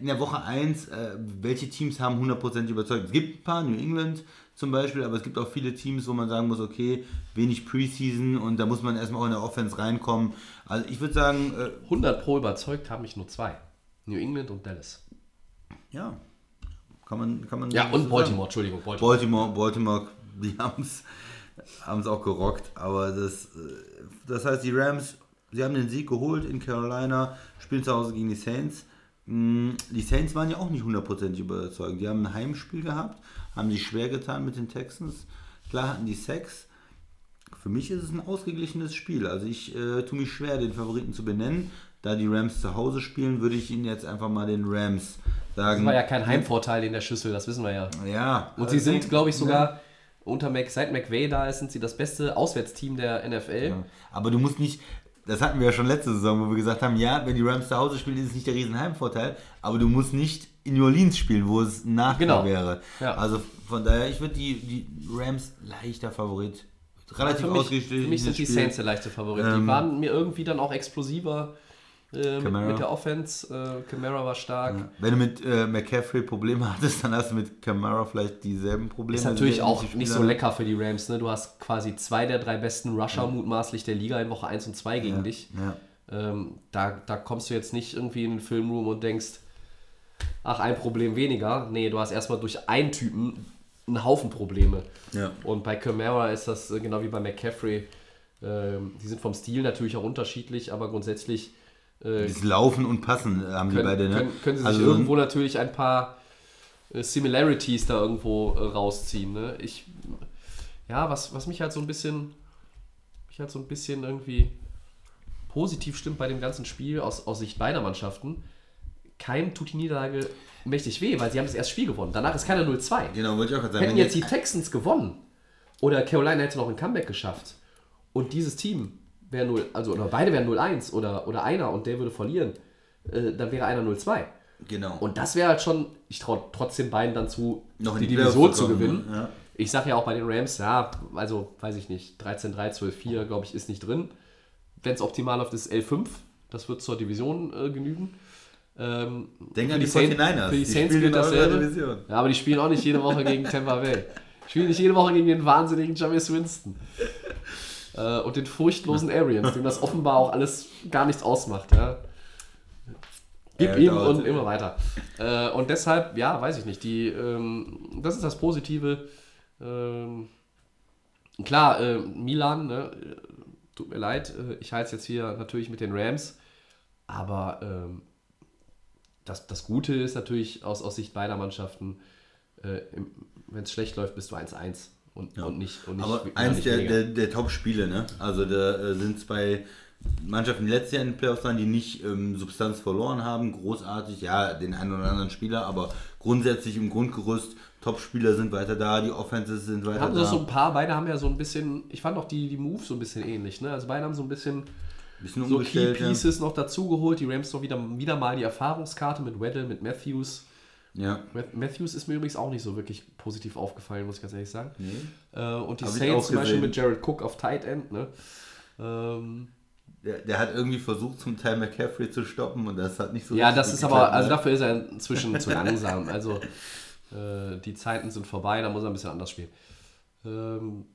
In der Woche 1, äh, welche Teams haben 100% überzeugt? Es gibt ein paar, New England zum Beispiel, aber es gibt auch viele Teams, wo man sagen muss, okay, wenig Preseason und da muss man erstmal auch in der Offense reinkommen. Also ich würde sagen, äh, 100 pro überzeugt haben mich nur zwei. New England und Dallas. ja, kann man, kann man Ja, so und sagen. Baltimore, Entschuldigung, Baltimore. Baltimore, Baltimore, die haben es auch gerockt, aber das, äh, das heißt, die Rams, sie haben den Sieg geholt in Carolina, spielen zu Hause gegen die Saints. Mm, Die Saints waren ja auch nicht hundertprozentig überzeugt. Die haben ein Heimspiel gehabt, haben sich schwer getan mit den Texans. Klar hatten die Sex. Für mich ist es ein ausgeglichenes Spiel. Also ich äh, tue mich schwer, den Favoriten zu benennen. Da die Rams zu Hause spielen, würde ich Ihnen jetzt einfach mal den Rams sagen. Das war ja kein Heimvorteil in der Schüssel, das wissen wir ja. Ja. Und sie sind, glaube ich, sogar unter Mac, seit McVay da ist, sind sie das beste Auswärtsteam der NFL. Ja. Aber du musst nicht, das hatten wir ja schon letzte Saison, wo wir gesagt haben, ja, wenn die Rams zu Hause spielen, ist es nicht der riesen Heimvorteil, aber du musst nicht in New Orleans spielen, wo es ein Nachteil Genau. wäre. Ja. Also von daher, ich würde die, die Rams leichter Favorit. Relativ ausgeglichenes für mich sind die Spiel. Saints der leichte Favorit. die Ähm, waren mir irgendwie dann auch explosiver äh, mit, Camara. mit der Offense. Äh, Camara war stark. Wenn du mit äh, McCaffrey Probleme hattest, dann hast du mit Kamara vielleicht dieselben Probleme. Ist natürlich ja auch nicht so lecker für die Rams. Ne? Du hast quasi zwei der drei besten Rusher mutmaßlich der Liga in Woche 1 und 2 gegen dich. Ja. Ähm, da, da kommst du jetzt nicht irgendwie in den Filmroom und denkst, ach, ein Problem weniger. Nee, du hast erstmal durch einen Typen einen Haufen Probleme. Ja. Und bei Camara ist das äh, genau wie bei McCaffrey. Ähm, die sind vom Stil natürlich auch unterschiedlich, aber grundsätzlich äh, Das Laufen und Passen äh, haben die können, beide, ne? können, können sie sich Also, irgendwo natürlich ein paar äh, Similarities da irgendwo äh, rausziehen. Ne? Ich, ja, was, was mich halt so ein bisschen, mich halt so ein bisschen irgendwie positiv stimmt bei dem ganzen Spiel aus, aus Sicht beider Mannschaften, keinem tut die Niederlage mächtig weh, weil sie haben das erste Spiel gewonnen. Danach ist keiner 0-2. Genau, wollte ich auch gerade sagen. Hätten wenn jetzt die Texans gewonnen oder Carolina hätte noch ein Comeback geschafft und dieses Team wäre 0, also oder beide wären 0-1 oder, oder einer und der würde verlieren, äh, dann wäre einer 0-2. Genau. Und das wäre halt schon, ich traue trotzdem beiden dann zu, Noch die die Division zu gewinnen. ne? Ja. Ich sage ja auch bei den Rams, ja, also weiß ich nicht, 13-3, 12-4, glaube ich, ist nicht drin. Wenn es optimal läuft, ist 11-5. Das wird zur Division äh, genügen. Ähm, Denk an die Saint- 49ers. Für die, Die Saints spielen gilt dasselbe. Ja, aber die spielen auch nicht jede Woche gegen Tampa Bay. Die spielen nicht jede Woche gegen den wahnsinnigen Jameis Winston. Äh, und den furchtlosen Arians, dem das offenbar auch alles gar nichts ausmacht. Ja. Gib Ja, ihm dauert. und immer weiter. Äh, und deshalb, ja, weiß ich nicht. Die, ähm, das ist das Positive. Ähm, klar, äh, Milan, ne, äh, tut mir leid, äh, ich halte es jetzt hier natürlich mit den Rams, aber ähm, das, das Gute ist natürlich aus, aus Sicht beider Mannschaften, äh, wenn es schlecht läuft, bist du 1-1 und, und nicht, und nicht Aber ja, eins nicht der, der, der Top-Spiele, ne? Also da äh, sind es bei Mannschaften, die letztes Jahr in den Playoffs waren, die nicht ähm, Substanz verloren haben. Großartig, ja, den einen oder anderen Spieler, aber grundsätzlich im Grundgerüst, Top-Spieler sind weiter da, die Offenses sind weiter haben da. so, so ein paar, beide haben ja so ein bisschen, ich fand auch die, die Moves so ein bisschen ähnlich, ne? Also beide haben so ein bisschen bisschen so Key umgestellt. ja. Pieces noch dazugeholt. Die Rams noch wieder, wieder mal die Erfahrungskarte mit Weddle, mit Matthews. Ja. Matthews ist mir übrigens auch nicht so wirklich positiv aufgefallen, muss ich ganz ehrlich sagen. Äh, und die Hab Saints zum Beispiel mit Jared Cook auf Tight End, ne? Ähm, Der, der hat irgendwie versucht, zum Teil McCaffrey zu stoppen und das hat nicht so ja, das ist geklappt, aber, also ne? dafür ist er inzwischen zu langsam. Also äh, die Zeiten sind vorbei, da muss er ein bisschen anders spielen. Ähm,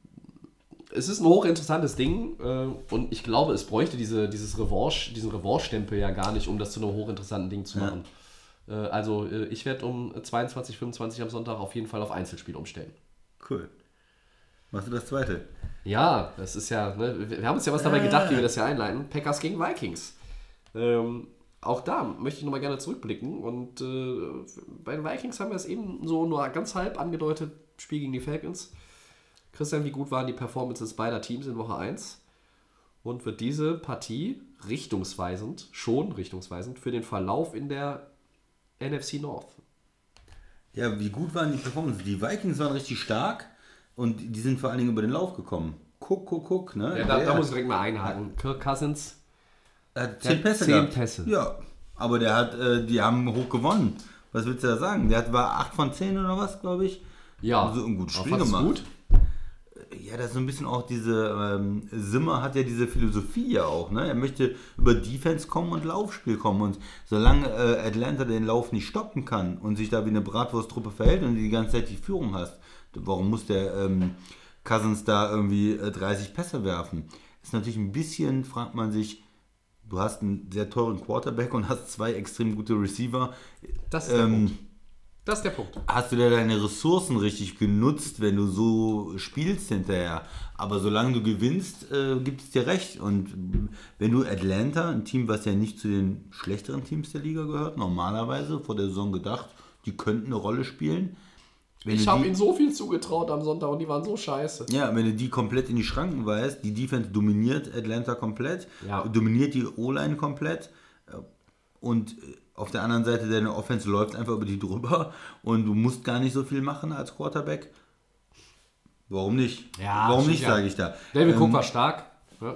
es ist ein hochinteressantes Ding äh, und ich glaube, es bräuchte diese, dieses Revanche, diesen Revanche-Stempel ja gar nicht, um das zu einem hochinteressanten Ding zu Ja. machen. Äh, also äh, ich werde um 22, 25 am Sonntag auf jeden Fall auf Einzelspiel umstellen. Cool. Machst du das zweite? Ja, das ist ja, ne, wir wir haben uns ja was dabei gedacht, wie wir das ja einleiten. Packers gegen Vikings. Ähm, auch da möchte ich nochmal gerne zurückblicken. Und äh, bei den Vikings haben wir es eben so nur ganz halb angedeutet, Spiel gegen die Falcons. Christian, wie gut waren die Performances beider Teams in Woche 1? Und wird diese Partie richtungsweisend, schon richtungsweisend, für den Verlauf in der NFC North? Ja, wie gut waren die Performances? Die Vikings waren richtig stark und die sind vor allen Dingen über den Lauf gekommen. Guck, guck, guck. Ne? Ja, da, da muss ich direkt mal einhaken. Kirk Cousins, hat zehn hat Pässe zehn gehabt. Pässe. Ja, aber der hat, äh, die haben hoch gewonnen. Was willst du da sagen? Der hat, war 8 von 10 oder was, glaube ich. ja, So ein gutes Spiel gemacht. gut. Ja, das ist so ein bisschen auch diese, ähm, Simmer hat ja diese Philosophie ja auch, ne? Er möchte über Defense kommen und Laufspiel kommen und solange äh, Atlanta den Lauf nicht stoppen kann und sich da wie eine Bratwursttruppe verhält und die ganze Zeit die Führung hast, warum muss der ähm, Cousins da irgendwie äh, 30 Pässe werfen? Ist natürlich ein bisschen, fragt man sich, du hast einen sehr teuren Quarterback und hast zwei extrem gute Receiver. Das ist der Ähm, Punkt. Das ist der Punkt. hast du da deine Ressourcen richtig genutzt, wenn du so spielst hinterher. Aber solange du gewinnst, äh, gibt es dir recht. Und wenn du Atlanta, ein Team, was ja nicht zu den schlechteren Teams der Liga gehört, normalerweise vor der Saison gedacht, die könnten eine Rolle spielen. Wenn Ich habe ihnen so viel zugetraut am Sonntag und die waren so scheiße. ja, wenn du die komplett in die Schranken weist, die Defense dominiert Atlanta komplett, Ja. dominiert die O-Line komplett und äh, auf der anderen Seite deine Offense läuft einfach über die drüber und du musst gar nicht so viel machen als Quarterback. Warum nicht? Ja, Warum nicht, ja. sage ich da. David Cook Ähm, war stark. Ja.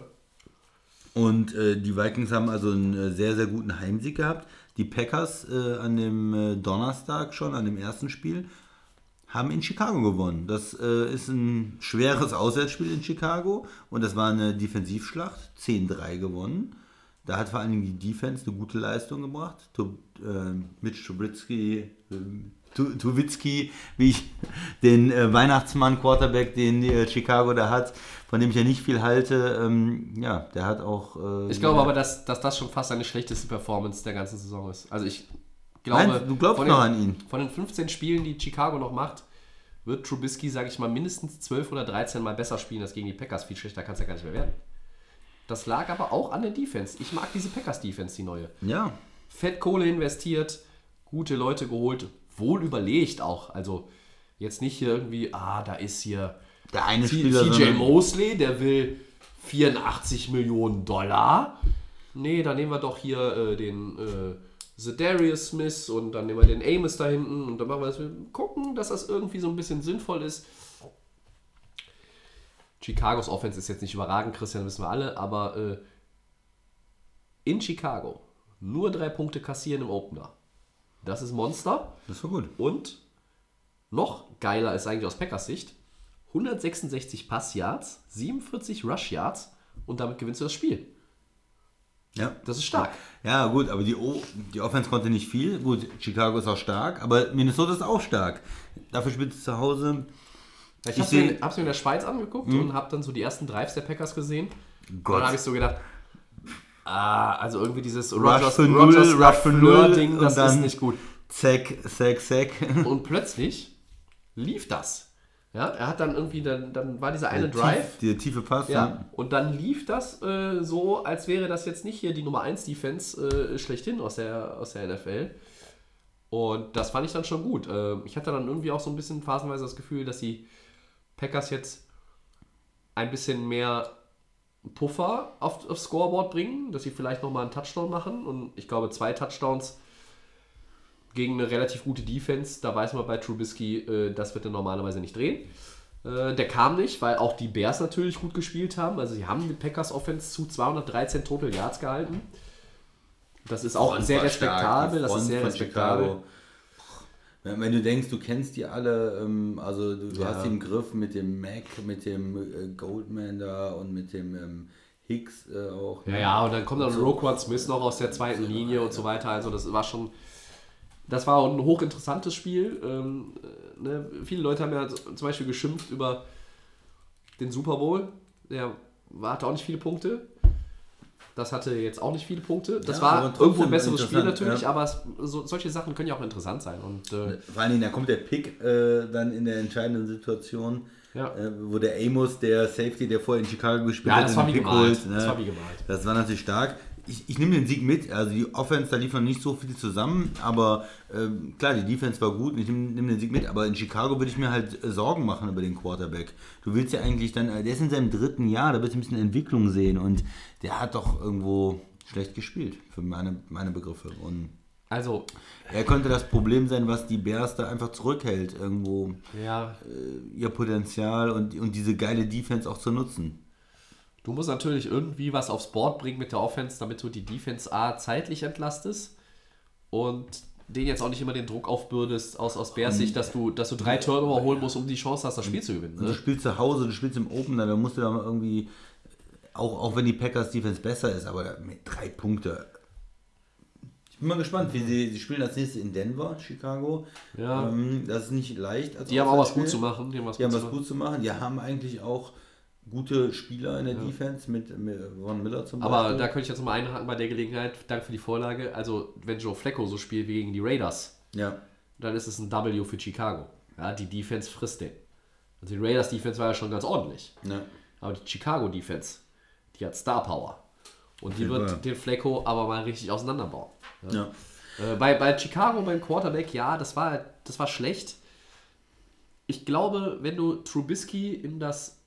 und äh, die Vikings haben also einen äh, sehr, sehr guten Heimsieg gehabt. Die Packers äh, an dem äh, Donnerstag schon, an dem ersten Spiel, haben in Chicago gewonnen. Das äh, ist ein schweres Auswärtsspiel in Chicago und das war eine Defensivschlacht. 10-3 gewonnen. Da hat vor allen Dingen die Defense eine gute Leistung gebracht. Tu, äh, Mitch Trubisky, äh, Tu- Tuwitzki, wie ich den äh, Weihnachtsmann Quarterback, den äh, Chicago da hat, von dem ich ja nicht viel halte, ähm, ja, der hat auch. Äh, Ich glaube aber, dass, dass das schon fast seine schlechteste Performance der ganzen Saison ist. Also ich glaube, Meinst du, glaubst noch den, an ihn? Von den 15 Spielen, die Chicago noch macht, wird Trubisky, sage ich mal, mindestens 12 oder 13 Mal besser spielen als gegen die Packers. Viel schlechter kann es ja gar nicht mehr werden. Das lag aber auch an der Defense. Ich mag diese Packers-Defense, die neue. Ja, Fett Kohle investiert, gute Leute geholt, wohl überlegt auch. Also jetzt nicht hier irgendwie, ah, da ist hier der eine Spieler. CJ Mosley, der will 84 Millionen Dollar. nee, dann nehmen wir doch hier äh, den äh, Zedarius Smith und dann nehmen wir den Amos da hinten und dann machen wir das. Wir gucken, dass das irgendwie so ein bisschen sinnvoll ist. Chicagos Offense ist jetzt nicht überragend, Christian, wissen wir alle, aber äh, in Chicago nur drei Punkte kassieren im Opener. Das ist Monster. Das war gut. Und noch geiler ist eigentlich aus Packers Sicht: 166 Pass-Yards, 47 Rush-Yards und damit gewinnst du das Spiel. Ja. Das ist stark. Ja, gut, aber die, o die Offense konnte nicht viel. Gut, Chicago ist auch stark, aber Minnesota ist auch stark. Dafür spielt es zu Hause. Ich, Ich hab's, seh- mir, hab's mir in der Schweiz angeguckt und hab dann so die ersten Drives der Packers gesehen. Gott. Und dann habe ich so gedacht, ah, also irgendwie dieses Rush Rogers, für null, Rogers Rush für null Ding, und das ist nicht gut. Zack, zack, zack. Und plötzlich lief das. Ja, er hat dann irgendwie, dann, dann war dieser eine Der Drive. Tief, der tiefe Pass. Ja, und dann lief das äh, so, als wäre das jetzt nicht hier die Nummer 1 Defense äh, schlechthin aus der, aus der NFL. Und das fand ich dann schon gut. Ähm, ich hatte dann irgendwie auch so ein bisschen phasenweise das Gefühl, dass die Packers jetzt ein bisschen mehr Puffer auf, aufs Scoreboard bringen, dass sie vielleicht nochmal einen Touchdown machen. Und ich glaube, zwei Touchdowns gegen eine relativ gute Defense, da weiß man bei Trubisky, äh, das wird er normalerweise nicht drehen. Äh, der kam nicht, weil auch die Bears natürlich gut gespielt haben. Also sie haben die Packers Offense zu 213 Total Yards gehalten. Das ist auch Front sehr stark, respektabel. Das ist sehr respektabel. Chicago. Wenn, wenn du denkst, du kennst die alle, ähm, also du, du Ja. hast die im Griff mit dem Mac, mit dem äh, Goldman da und mit dem ähm, Hicks äh, auch. Ja, ja, und dann kommt dann Roquan Smith noch aus der zweiten Linie und so weiter. Also das war schon, das war ein hochinteressantes Spiel. Ähm, äh, ne? Viele Leute haben ja so- zum Beispiel geschimpft über den Super Bowl. Der hatte auch nicht viele Punkte. Das hatte jetzt auch nicht viele Punkte. Das Ja, war irgendwo ein besseres Spiel natürlich, ja. aber es, so, solche Sachen können ja auch interessant sein. Und äh, Vor allen Dingen, da kommt der Pick äh, dann in der entscheidenden Situation, Ja. äh, wo der Amos, der Safety, der vorher in Chicago gespielt Ja, hat, das war wie Pick gemalt. holt, ne? Das war wie gemalt. Das war natürlich stark. Ich, ich nehme den Sieg mit. Also die Offense, da lief noch nicht so viel zusammen, aber ähm, klar, die Defense war gut und ich nehme nehm den Sieg mit. Aber in Chicago würde ich mir halt äh, Sorgen machen über den Quarterback. Du willst ja eigentlich dann, äh, der ist in seinem dritten Jahr, da willst du ein bisschen Entwicklung sehen und der hat doch irgendwo schlecht gespielt, für meine, meine Begriffe. Und also, er könnte das Problem sein, was die Bears da einfach zurückhält, irgendwo ja, ihr Potenzial und, und diese geile Defense auch zu nutzen. Du musst natürlich irgendwie was aufs Board bringen mit der Offense, damit du die Defense A zeitlich entlastest und den jetzt auch nicht immer den Druck aufbürdest aus, aus Bears Sicht, dass du, dass du drei Turnover holen musst, um die Chance hast, das Spiel zu gewinnen. Du Ne? spielst zu Hause, du spielst im Opener, da musst du da mal irgendwie, auch, auch wenn die Packers Defense besser ist, aber mit drei Punkte. Ich bin mal gespannt, wie sie, sie spielen als nächstes in Denver, Chicago. Ja. Ähm, das ist nicht leicht. Die haben auch was gut zu machen. Die haben was, Die haben gut was zu machen. gut zu machen. Die haben eigentlich auch gute Spieler in der Defense mit, mit Von Miller zum Aber Beispiel. da könnte ich jetzt mal einhaken bei der Gelegenheit. Danke für die Vorlage. Also, wenn Joe Flacco so spielt wie gegen die Raiders, ja. dann ist es ein W für Chicago. Ja, die Defense frisst den. Also die Raiders Defense war ja schon ganz ordentlich. ja. Aber die Chicago Defense, die hat Star Power. Und die wird Fall. den Flacco aber mal richtig auseinanderbauen. ja. Äh, bei, bei Chicago, beim Quarterback, ja, das war, das war schlecht. Ich glaube, wenn du Trubisky in das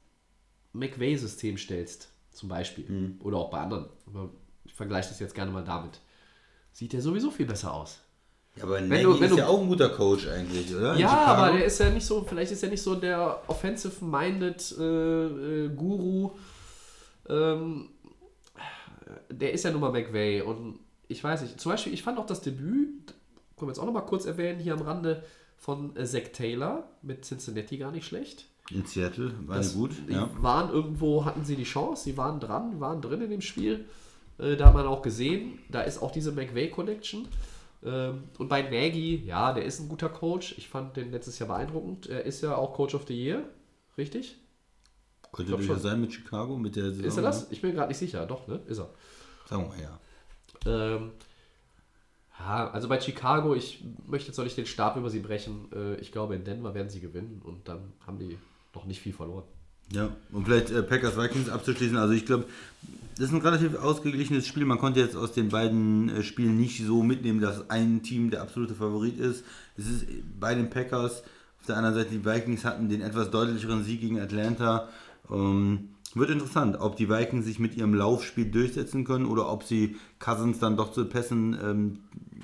McVay-System stellst, zum Beispiel, Mhm. oder auch bei anderen, aber ich vergleiche das jetzt gerne mal damit, sieht der sowieso viel besser aus. Ja, aber Wenn Nagy du- wenn ist du- ja auch ein guter Coach eigentlich, oder? Ja, aber der ist ja nicht so, vielleicht ist er nicht so der offensive-minded äh, äh, Guru. Ähm, der ist ja nun mal McVay und ich weiß nicht, zum Beispiel, ich fand auch das Debüt, können wir jetzt auch noch mal kurz erwähnen, hier am Rande von äh, Zach Taylor mit Cincinnati gar nicht schlecht. In Seattle waren Das, die gut. Die Ja. waren irgendwo, hatten sie die Chance, sie waren dran, waren drin in dem Spiel. Äh, da hat man auch gesehen, da ist auch diese McVay-Connection. Ähm, und bei Nagy, ja, der ist ein guter Coach. Ich fand den letztes Jahr beeindruckend. Er ist ja auch Coach of the Year, richtig? Könnte durchaus sein mit Chicago, mit der Saison. Ist er das? Ich bin gerade nicht sicher. Doch, ne? Ist er. Sagen wir mal, ja. Ähm, ja, also bei Chicago, ich möchte jetzt noch nicht den Stab über sie brechen. Äh, ich glaube, in Denver werden sie gewinnen und dann haben die noch nicht viel verloren. Ja, und vielleicht äh, Packers Vikings abzuschließen. Also ich glaube, das ist ein relativ ausgeglichenes Spiel. Man konnte jetzt aus den beiden äh, Spielen nicht so mitnehmen, dass ein Team der absolute Favorit ist. Es ist bei den Packers, auf der anderen Seite die Vikings hatten den etwas deutlicheren Sieg gegen Atlanta. Ähm, Wird interessant, ob die Vikings sich mit ihrem Laufspiel durchsetzen können oder ob sie Cousins dann doch zu Pässen, ähm,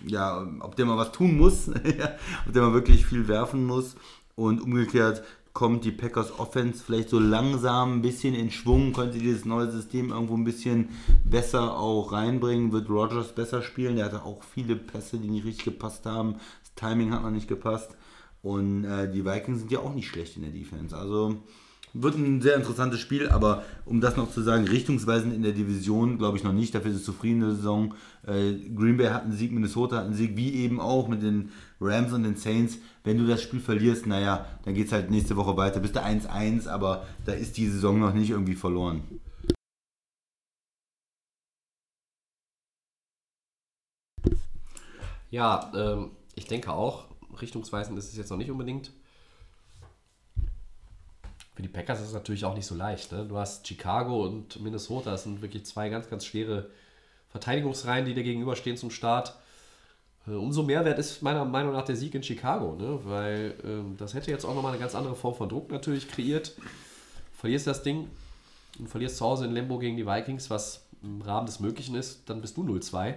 ja, ob der mal was tun muss, ob der mal wirklich viel werfen muss. Und umgekehrt kommt die Packers Offense vielleicht so langsam ein bisschen in Schwung, können sie dieses neue System irgendwo ein bisschen besser auch reinbringen, wird Rogers besser spielen, der hatte auch viele Pässe, die nicht richtig gepasst haben, das Timing hat noch nicht gepasst. Und äh, die Vikings sind ja auch nicht schlecht in der Defense, also wird ein sehr interessantes Spiel, aber um das noch zu sagen, richtungsweisend in der Division glaube ich noch nicht. Dafür ist es zufriedene Saison. Äh, Green Bay hat einen Sieg, Minnesota hat einen Sieg, wie eben auch mit den Rams und den Saints. Wenn du das Spiel verlierst, naja, dann geht es halt nächste Woche weiter. Bist du 1-1, aber da ist die Saison noch nicht irgendwie verloren. Ja, ähm, ich denke auch, richtungsweisend ist es jetzt noch nicht unbedingt. Für die Packers ist es natürlich auch nicht so leicht. Ne? Du hast Chicago und Minnesota, das sind wirklich zwei ganz, ganz schwere Verteidigungsreihen, die dir gegenüberstehen zum Start. Äh, umso mehr wert ist meiner Meinung nach der Sieg in Chicago, ne? weil ähm, das hätte jetzt auch nochmal eine ganz andere Form von Druck natürlich kreiert. Verlierst das Ding und verlierst zu Hause in Lembo gegen die Vikings, was im Rahmen des Möglichen ist, dann bist du 0-2.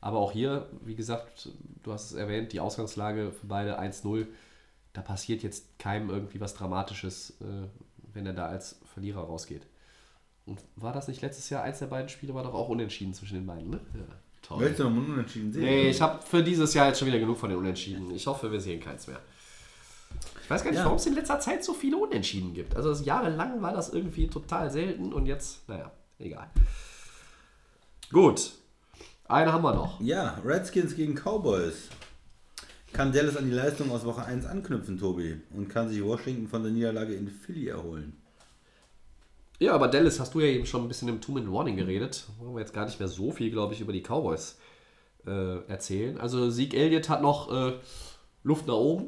Aber auch hier, wie gesagt, du hast es erwähnt, die Ausgangslage für beide 1-0. Da passiert jetzt keinem irgendwie was Dramatisches, äh, wenn er da als Verlierer rausgeht. Und war das nicht letztes Jahr eins der beiden Spiele, war doch auch unentschieden zwischen den beiden, ne? Ja, toll. Möchtest du noch mal unentschieden sehen? Nee, ich habe für dieses Jahr jetzt schon wieder genug von den Unentschieden. Ich hoffe, wir sehen keins mehr. Ich weiß gar nicht, Ja. warum es in letzter Zeit so viele Unentschieden gibt. Also das jahrelang war das irgendwie total selten und jetzt, naja, egal. Gut. Eine haben wir noch. Ja, Redskins gegen Cowboys. Kann Dallas an die Leistung aus Woche 1 anknüpfen, Tobi? Und kann sich Washington von der Niederlage in Philly erholen? Ja, aber Dallas hast du ja eben schon ein bisschen im Two-Minute-Warning geredet. Wollen wir jetzt gar nicht mehr so viel, glaube ich, über die Cowboys äh, erzählen. Also Sieg Elliott hat noch äh, Luft nach oben.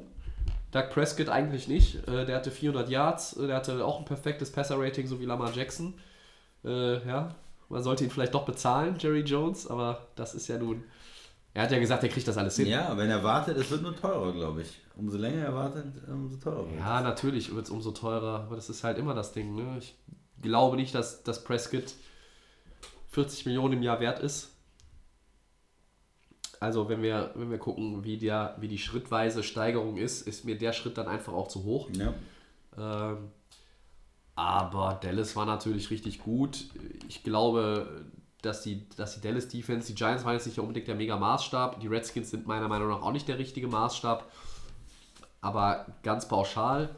Doug Prescott eigentlich nicht. Äh, der hatte 400 Yards. äh, Der hatte auch ein perfektes Passer-Rating, so wie Lamar Jackson. Äh, ja, man sollte ihn vielleicht doch bezahlen, Jerry Jones, aber das ist ja nun... Er hat ja gesagt, er kriegt das alles hin. Ja, wenn er wartet, es wird nur teurer, glaube ich. Umso länger er wartet, umso teurer wird Ja, natürlich wird es umso teurer, aber das ist halt immer das Ding. Ne? Ich glaube nicht, dass, dass Prescott 40 Millionen im Jahr wert ist. Also wenn wir, wenn wir gucken, wie, der, wie die schrittweise Steigerung ist, ist mir der Schritt dann einfach auch zu hoch. Ja. Ähm, aber Dallas war natürlich richtig gut. Ich glaube, dass die, dass die Dallas Defense, die Giants waren jetzt nicht unbedingt der mega Maßstab. Die Redskins sind meiner Meinung nach auch nicht der richtige Maßstab. Aber ganz pauschal,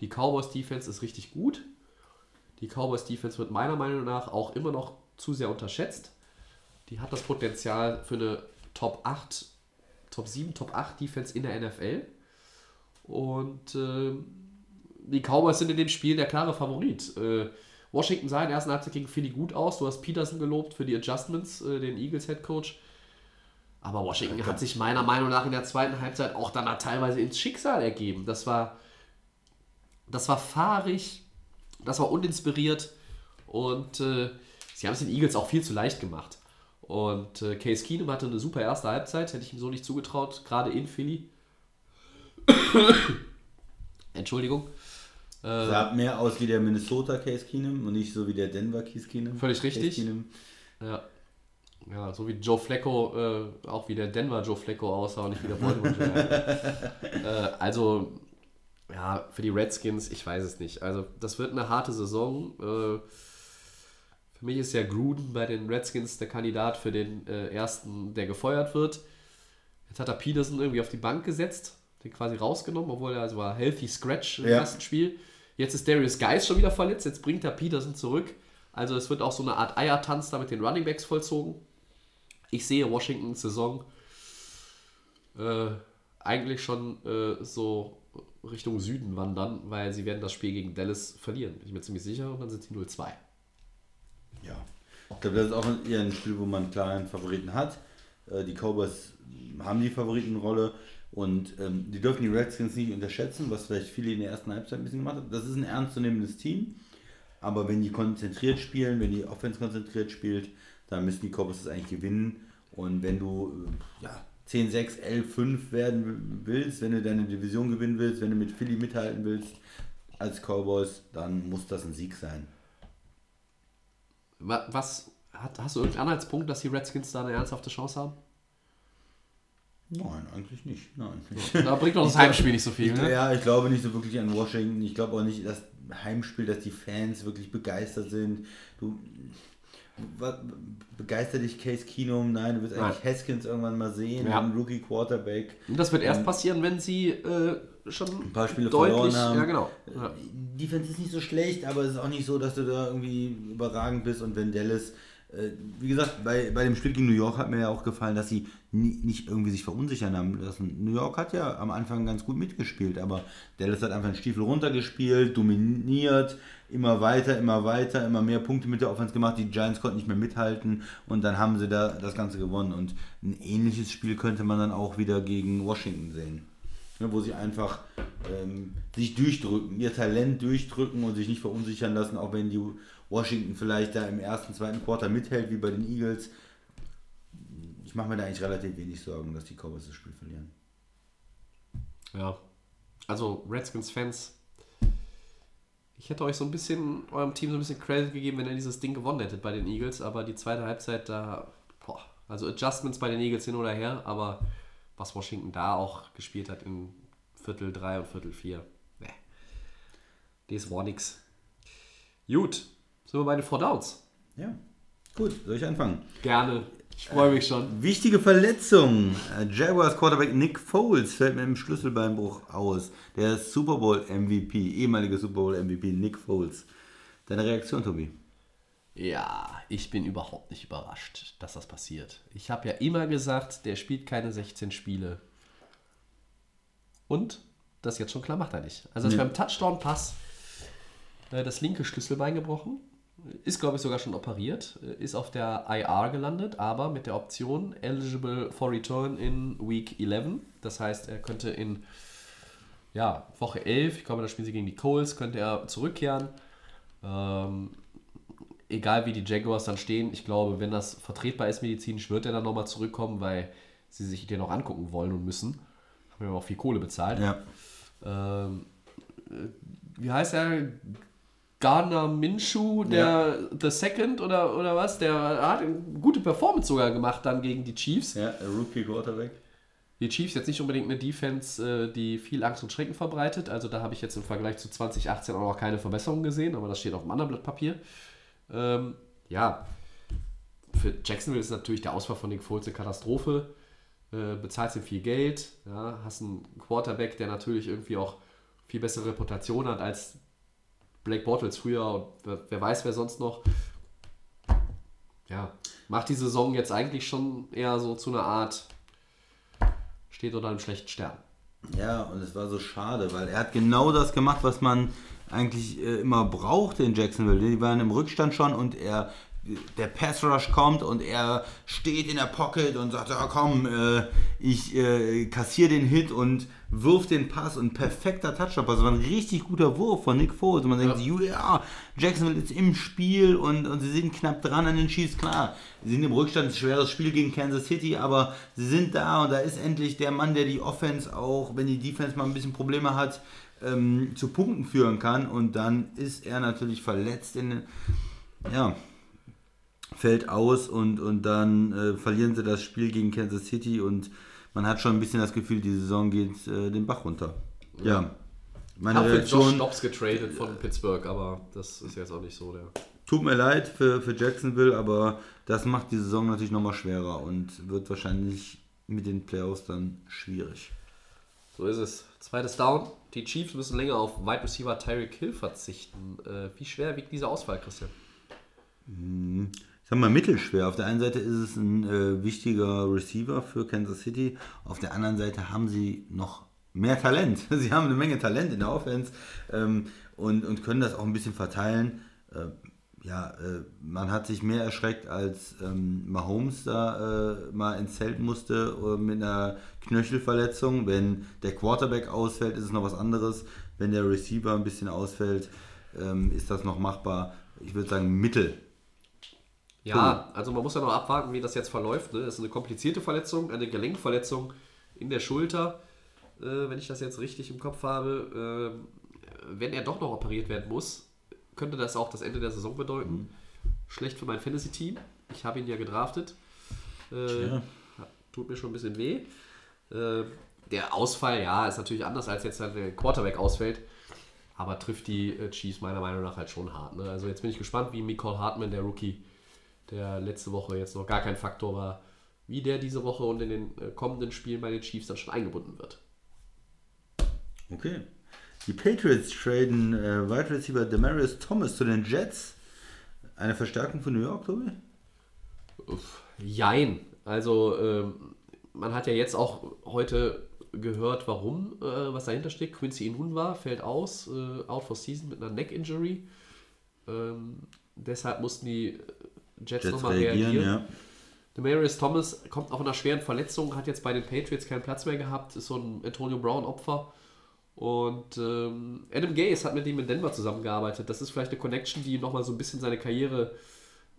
die Cowboys Defense ist richtig gut. Die Cowboys Defense wird meiner Meinung nach auch immer noch zu sehr unterschätzt. Die hat das Potenzial für eine Top 8, Top 7, Top 8 Defense in der NFL. Und ähm, die Cowboys sind in dem Spiel der klare Favorit. Äh, Washington sah in der ersten Halbzeit gegen Philly gut aus. Du hast Peterson gelobt für die Adjustments, äh, den Eagles Head Coach. Aber Washington hat sich meiner Meinung nach in der zweiten Halbzeit auch dann teilweise ins Schicksal ergeben. Das war, das war fahrig, das war uninspiriert und äh, sie haben es den Eagles auch viel zu leicht gemacht. Und äh, Case Keenum hatte eine super erste Halbzeit, hätte ich ihm so nicht zugetraut, gerade in Philly. Entschuldigung. Äh, Sah mehr aus wie der Minnesota Case Keenum und nicht so wie der Denver Case Keenum. Völlig richtig. Keenum. Ja. Ja, so wie Joe Flacco, äh, auch wie der Denver Joe Flacco aussah und nicht wie der Baltimore äh, also, ja, für die Redskins, ich weiß es nicht. Also, das wird eine harte Saison. Äh, für mich ist ja Gruden bei den Redskins der Kandidat für den äh, ersten, der gefeuert wird. Jetzt hat er Peterson irgendwie auf die Bank gesetzt, den quasi rausgenommen, obwohl er also war Healthy Scratch im Ja. ersten Spiel. Jetzt ist Darius Geis schon wieder verletzt, jetzt bringt er Peterson zurück. Also es wird auch so eine Art Eiertanz da mit den Running Backs vollzogen. Ich sehe Washingtons Saison äh, eigentlich schon äh, so Richtung Süden wandern, weil sie werden das Spiel gegen Dallas verlieren. Bin ich mir ziemlich sicher und dann sind sie 0-2. Ja. Ich glaube, das ist auch eher ein Spiel, wo man klar einen Favoriten hat. Äh, Die Cowboys haben die Favoritenrolle und ähm, die dürfen die Redskins nicht unterschätzen, was vielleicht viele in der ersten Halbzeit ein bisschen gemacht haben. Das ist ein ernstzunehmendes Team, aber wenn die konzentriert spielen, wenn die Offense konzentriert spielt, dann müssen die Cowboys das eigentlich gewinnen. Und wenn du ja, 10, 6, 11, 5 werden willst, wenn du deine Division gewinnen willst, wenn du mit Philly mithalten willst als Cowboys, dann muss das ein Sieg sein. Wa- Was, hast du irgendeinen Anhaltspunkt, dass die Redskins da eine ernsthafte Chance haben? Nein, eigentlich nicht. Nein. Da bringt doch das Heimspiel nicht so viel, Ich, ne? Ja, ich glaube nicht so wirklich an Washington. Ich glaube auch nicht, dass Heimspiel, dass die Fans wirklich begeistert sind. Du was, begeistert dich Case Keenum? Nein, du wirst Nein. eigentlich Haskins irgendwann mal sehen, Ja. einen Rookie Quarterback. Und das wird erst passieren, wenn sie äh, schon Ein paar Spiele deutlich, verloren haben. Ja, genau. Ja. Die Defense ist nicht so schlecht, aber es ist auch nicht so, dass du da irgendwie überragend bist. Und wenn Dallas, äh, wie gesagt, bei, bei dem Spiel gegen New York hat mir ja auch gefallen, dass sie nie, nicht irgendwie sich verunsichern haben lassen. New York hat ja am Anfang ganz gut mitgespielt, aber Dallas hat einfach einen Stiefel runtergespielt, dominiert, immer weiter, immer weiter, immer mehr Punkte mit der Offense gemacht. Die Giants konnten nicht mehr mithalten und dann haben sie da das Ganze gewonnen. Und ein ähnliches Spiel könnte man dann auch wieder gegen Washington sehen ne, wo sie einfach ähm, sich durchdrücken, ihr Talent durchdrücken und sich nicht verunsichern lassen, auch wenn die Washington vielleicht da im ersten, zweiten Quarter mithält, wie bei den Eagles. Ich mache mir da eigentlich relativ wenig Sorgen, dass die Cowboys das Spiel verlieren. Ja. Also, Redskins-Fans, ich hätte euch so ein bisschen, eurem Team so ein bisschen Credit gegeben, wenn ihr dieses Ding gewonnen hättet bei den Eagles, aber die zweite Halbzeit da, boah, also Adjustments bei den Eagles hin oder her, aber was Washington da auch gespielt hat in Viertel 3 und Viertel 4, ne. Das war nix. Gut, sind wir bei den Four Downs. Ja, gut, soll ich anfangen? Gerne. Ich freue mich schon. Wichtige Verletzung. Äh, Jaguars Quarterback Nick Foles fällt mit einem Schlüsselbeinbruch aus. Der Super Bowl MVP, ehemalige Super Bowl MVP Nick Foles. Deine Reaktion, Tobi? Ja, ich bin überhaupt nicht überrascht, dass das passiert. Ich habe ja immer gesagt, der spielt keine 16 Spiele. Und das jetzt schon klar macht er nicht. Also ist Nee. beim Touchdown-Pass äh, das linke Schlüsselbein gebrochen. Ist, glaube ich, sogar schon operiert. äh, Ist auf der IR gelandet, aber mit der Option eligible for return in Week 11. Das heißt, er könnte in ja, Woche 11, ich glaube, da spielen sie gegen die Coles, könnte er zurückkehren. Ähm, egal wie die Jaguars dann stehen, ich glaube, wenn das vertretbar ist medizinisch, wird er dann nochmal zurückkommen, weil sie sich den noch angucken wollen und müssen. Haben ja auch viel Kohle bezahlt. Ja. Ähm, äh, wie heißt er? Gardner Minshew, der The Second oder, oder was? Der hat eine gute Performance sogar gemacht dann gegen die Chiefs. Ja, Rookie Quarterback. Die Chiefs jetzt nicht unbedingt eine Defense, äh, die viel Angst und Schrecken verbreitet. Also da habe ich jetzt im Vergleich zu 2018 auch noch keine Verbesserung gesehen, aber das steht auf einem anderen Blatt Papier. Ähm, ja, für Jacksonville ist natürlich der Ausfall von Nick Foles eine Katastrophe. Äh, bezahlst ihm viel Geld, ja, hast einen Quarterback, der natürlich irgendwie auch viel bessere Reputation hat als Blake Bortles früher und wer, wer weiß, wer sonst noch. Ja, macht die Saison jetzt eigentlich schon eher so zu einer Art steht unter einem schlechten Stern. Ja, und es war so schade, weil er hat genau das gemacht, was man eigentlich äh, immer brauchte in Jacksonville. Die waren im Rückstand schon und er der Pass Rush kommt und er steht in der Pocket und sagt, ja komm, äh, ich äh, kassiere den Hit und wirft den Pass und perfekter Touchdown. Also war ein richtig guter Wurf von Nick Foles. Und man denkt, ja, ja Jacksonville ist im Spiel und, und sie sind knapp dran an den Chiefs. Klar, sie sind im Rückstand, ein schweres Spiel gegen Kansas City, aber sie sind da und da ist endlich der Mann, der die Offense auch, wenn die Defense mal ein bisschen Probleme hat, ähm, zu Punkten führen kann. Und dann ist er natürlich verletzt in ja, fällt aus und, und dann äh, verlieren sie das Spiel gegen Kansas City und man hat schon ein bisschen das Gefühl, die Saison geht äh, den Bach runter. Ja. Meine Hab für Josh Dobbs getradet von Pittsburgh, aber das ist jetzt auch nicht so der. tut mir leid für, für Jacksonville, aber das macht die Saison natürlich nochmal schwerer und wird wahrscheinlich mit den Playoffs dann schwierig. So ist es. Zweites Down. Die Chiefs müssen länger auf Wide Receiver Tyreek Hill verzichten. Äh, wie schwer wiegt dieser Ausfall, Christian? ich sag mal, mittelschwer. Auf der einen Seite ist es ein äh, wichtiger Receiver für Kansas City, auf der anderen Seite haben sie noch mehr Talent. Sie haben eine Menge Talent in der Offense ähm, und, und können das auch ein bisschen verteilen. Äh, ja, äh, man hat sich mehr erschreckt, als ähm, Mahomes da äh, mal ins Zelt musste äh, mit einer Knöchelverletzung. Wenn der Quarterback ausfällt, ist es noch was anderes. Wenn der Receiver ein bisschen ausfällt, ähm, ist das noch machbar. Ich würde sagen, mittel. Ja, also man muss ja noch abwarten, wie das jetzt verläuft. Ne? Das ist eine komplizierte Verletzung, eine Gelenkverletzung in der Schulter, äh, wenn ich das jetzt richtig im Kopf habe. Ähm, wenn er doch noch operiert werden muss, könnte das auch das Ende der Saison bedeuten. Schlecht für mein Fantasy-Team. Ich habe ihn ja gedraftet. Äh, Tja. tut mir schon ein bisschen weh. Äh, der Ausfall, ja, ist natürlich anders, als jetzt der Quarterback ausfällt. Aber trifft die äh, Chiefs meiner Meinung nach halt schon hart. Ne? Also jetzt bin ich gespannt, wie Nicole Hartman, der Rookie, der letzte Woche jetzt noch gar kein Faktor war, wie der diese Woche und in den äh, kommenden Spielen bei den Chiefs dann schon eingebunden wird. Okay. Die Patriots traden äh, Wide Receiver Demarius Thomas zu den Jets. Eine Verstärkung von New York, Tobi? Uff, Jein. Also ähm, man hat ja jetzt auch heute gehört, warum, äh, was dahinter steckt. Quincy Inunwa fällt aus, äh, out for season mit einer Neck-Injury. Ähm, deshalb mussten die Jets, Jets nochmal reagieren, reagieren. ja. Demarius Thomas kommt auf einer schweren Verletzung, hat jetzt bei den Patriots keinen Platz mehr gehabt, ist so ein Antonio Brown-Opfer. Und ähm, Adam Gase hat mit ihm in Denver zusammengearbeitet. Das ist vielleicht eine Connection, die nochmal so ein bisschen seine Karriere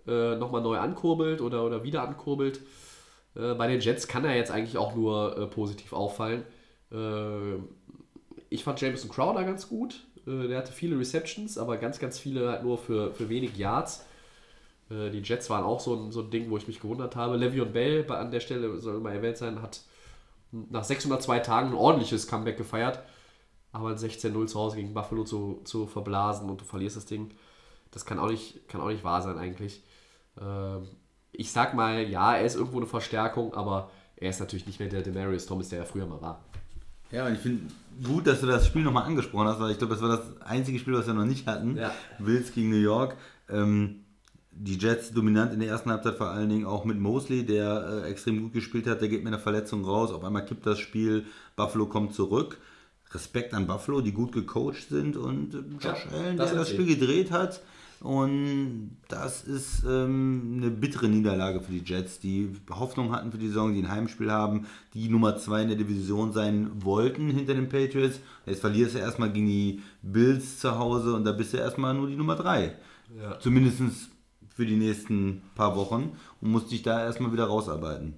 äh, nochmal neu ankurbelt oder, oder wieder ankurbelt. Äh, bei den Jets kann er jetzt eigentlich auch nur äh, positiv auffallen. Äh, ich fand Jameson Crowder ganz gut. Äh, der hatte viele Receptions, aber ganz, ganz viele halt nur für, für wenig Yards. Äh, die Jets waren auch so ein, so ein Ding, wo ich mich gewundert habe. Le'Veon Bell an der Stelle, soll mal erwähnt sein, hat nach 602 Tagen ein ordentliches Comeback gefeiert. Aber ein 16-0 zu Hause gegen Buffalo zu, zu verblasen und du verlierst das Ding, das kann auch nicht, kann auch nicht wahr sein eigentlich. Ähm, ich sag mal, ja, er ist irgendwo eine Verstärkung, aber er ist natürlich nicht mehr der Demarius Thomas, der er früher mal war. Ja, und ich finde gut, dass du das Spiel nochmal angesprochen hast, weil ich glaube, das war das einzige Spiel, was wir noch nicht hatten. Ja. Bills gegen New York. Ähm, die Jets dominant in der ersten Halbzeit, vor allen Dingen auch mit Mosley, der äh, extrem gut gespielt hat. Der geht mit einer Verletzung raus. Auf einmal kippt das Spiel. Buffalo kommt zurück. Respekt an Buffalo, die gut gecoacht sind und äh, Josh Ja, Allen, das der das. Spiel gedreht hat. Und das ist ähm, eine bittere Niederlage für die Jets, die Hoffnung hatten für die Saison, die ein Heimspiel haben, die Nummer 2 in der Division sein wollten hinter den Patriots. Jetzt verlierst du erstmal gegen die Bills zu Hause und da bist du erstmal nur die Nummer 3. Ja. Zumindest für die nächsten paar Wochen und musst dich da erstmal wieder rausarbeiten.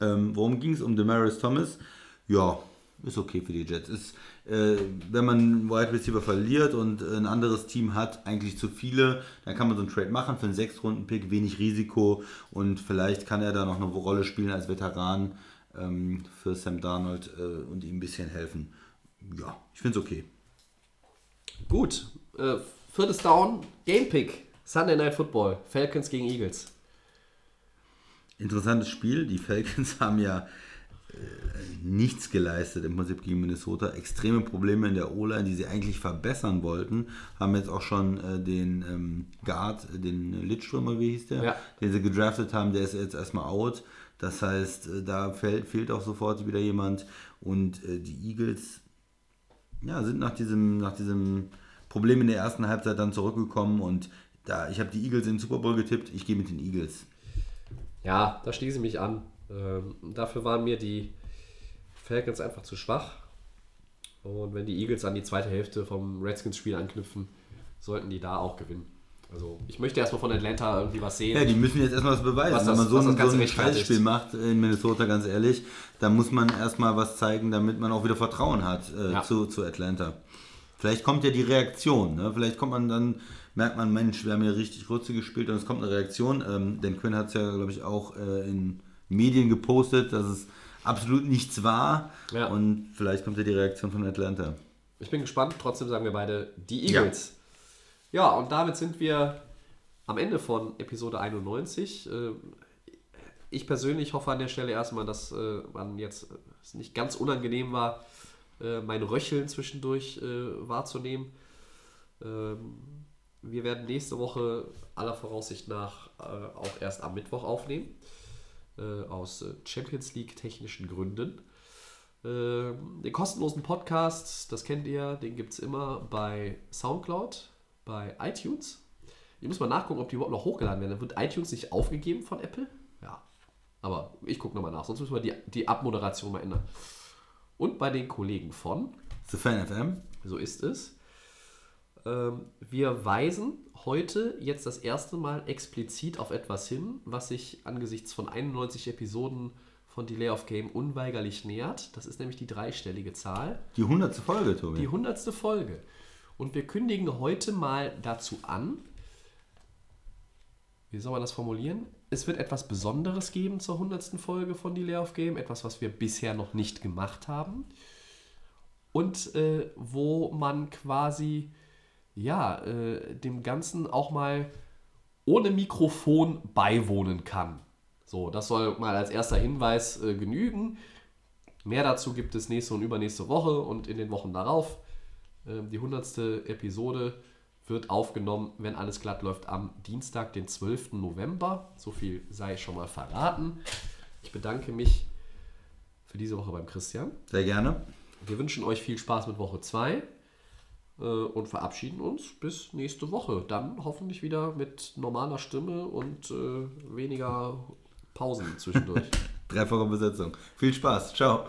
Ähm, worum ging es? Um Demarius Thomas? Ja, ist okay für die Jets. Ist, äh, wenn man einen Wide Receiver verliert und ein anderes Team hat eigentlich zu viele, dann kann man so einen Trade machen für einen Sechs-Runden-Pick, wenig Risiko und vielleicht kann er da noch eine Rolle spielen als Veteran ähm, für Sam Darnold äh, und ihm ein bisschen helfen. Ja, ich finde es okay. Gut, äh, viertes Down, Game Pick, Sunday Night Football, Falcons gegen Eagles. Interessantes Spiel. Die Falcons haben ja äh, nichts geleistet im Prinzip gegen Minnesota. Extreme Probleme in der O-Line, die sie eigentlich verbessern wollten. Haben jetzt auch schon äh, den ähm, Guard, äh, den Lidströmer, wie hieß der, Ja. den sie gedraftet haben, der ist jetzt erstmal out. Das heißt, äh, da fehlt, fehlt auch sofort wieder jemand. Und äh, die Eagles ja, sind nach diesem, nach diesem Problem in der ersten Halbzeit dann zurückgekommen. Und da, ich habe die Eagles in den Super Bowl getippt. Ich gehe mit den Eagles. Ja, da schließe ich mich an. Ähm, dafür waren mir die Falcons einfach zu schwach. Und wenn die Eagles an die zweite Hälfte vom Redskins-Spiel anknüpfen, sollten die da auch gewinnen. Also ich möchte erstmal von Atlanta irgendwie was sehen. Ja, die müssen jetzt erstmal was beweisen. Was das- Wenn man so ein, so ein. Scheißspiel macht in Minnesota, ganz ehrlich, da muss man erstmal was zeigen, damit man auch wieder Vertrauen hat äh, Ja. zu, zu Atlanta. Vielleicht kommt ja die Reaktion. Ne? Vielleicht kommt man dann, merkt man, Mensch, wir haben hier richtig Grütze gespielt und es kommt eine Reaktion. Ähm, denn Quinn hat es ja, glaube ich, auch äh, in Medien gepostet, dass es absolut nichts war. Ja. Und vielleicht kommt ja die Reaktion von Atlanta. Ich bin gespannt, trotzdem sagen wir beide die Eagles. Ja, und damit sind wir am Ende von Episode 91. Äh, Ich persönlich hoffe an der Stelle erstmal, dass äh, man jetzt äh, es nicht ganz unangenehm war, mein Röcheln zwischendurch wahrzunehmen. Ähm, Wir werden nächste Woche aller Voraussicht nach äh, auch erst am Mittwoch aufnehmen. Äh, aus äh, Champions League technischen Gründen. Ähm, Den kostenlosen Podcast, das kennt ihr, den gibt es immer bei Soundcloud, bei iTunes. Ich muss mal nachgucken, ob die überhaupt noch hochgeladen werden. Wird iTunes nicht aufgegeben von Apple? Ja. Aber ich gucke nochmal nach, sonst müssen wir die, die Abmoderation mal ändern. Und bei den Kollegen von, The Fan FM. so ist es. Ähm, wir weisen heute jetzt das erste Mal explizit auf etwas hin, was sich angesichts von 91 Episoden von Delay of Game unweigerlich nähert. Das ist nämlich die dreistellige Zahl. Die 100. Folge, Tobi. Die hundertste Folge. Und wir kündigen heute mal dazu an, wie soll man das formulieren? Es wird etwas Besonderes geben zur 100. Folge von Die Layoff Game, etwas, was wir bisher noch nicht gemacht haben. Und äh, wo man quasi, ja, äh, dem Ganzen auch mal ohne Mikrofon beiwohnen kann. So, das soll mal als erster Hinweis äh, genügen. Mehr dazu gibt es nächste und übernächste Woche und in den Wochen darauf. Ähm, die 100. Episode wird aufgenommen, wenn alles glatt läuft, am Dienstag, den 12. November. So viel sei schon mal verraten. Ich bedanke mich für diese Woche beim Christian. Sehr gerne. Wir wünschen euch viel Spaß mit Woche 2 äh, und verabschieden uns bis nächste Woche. Dann hoffentlich wieder mit normaler Stimme und äh, weniger Pausen zwischendurch. Dreifache Besetzung. Viel Spaß. Ciao.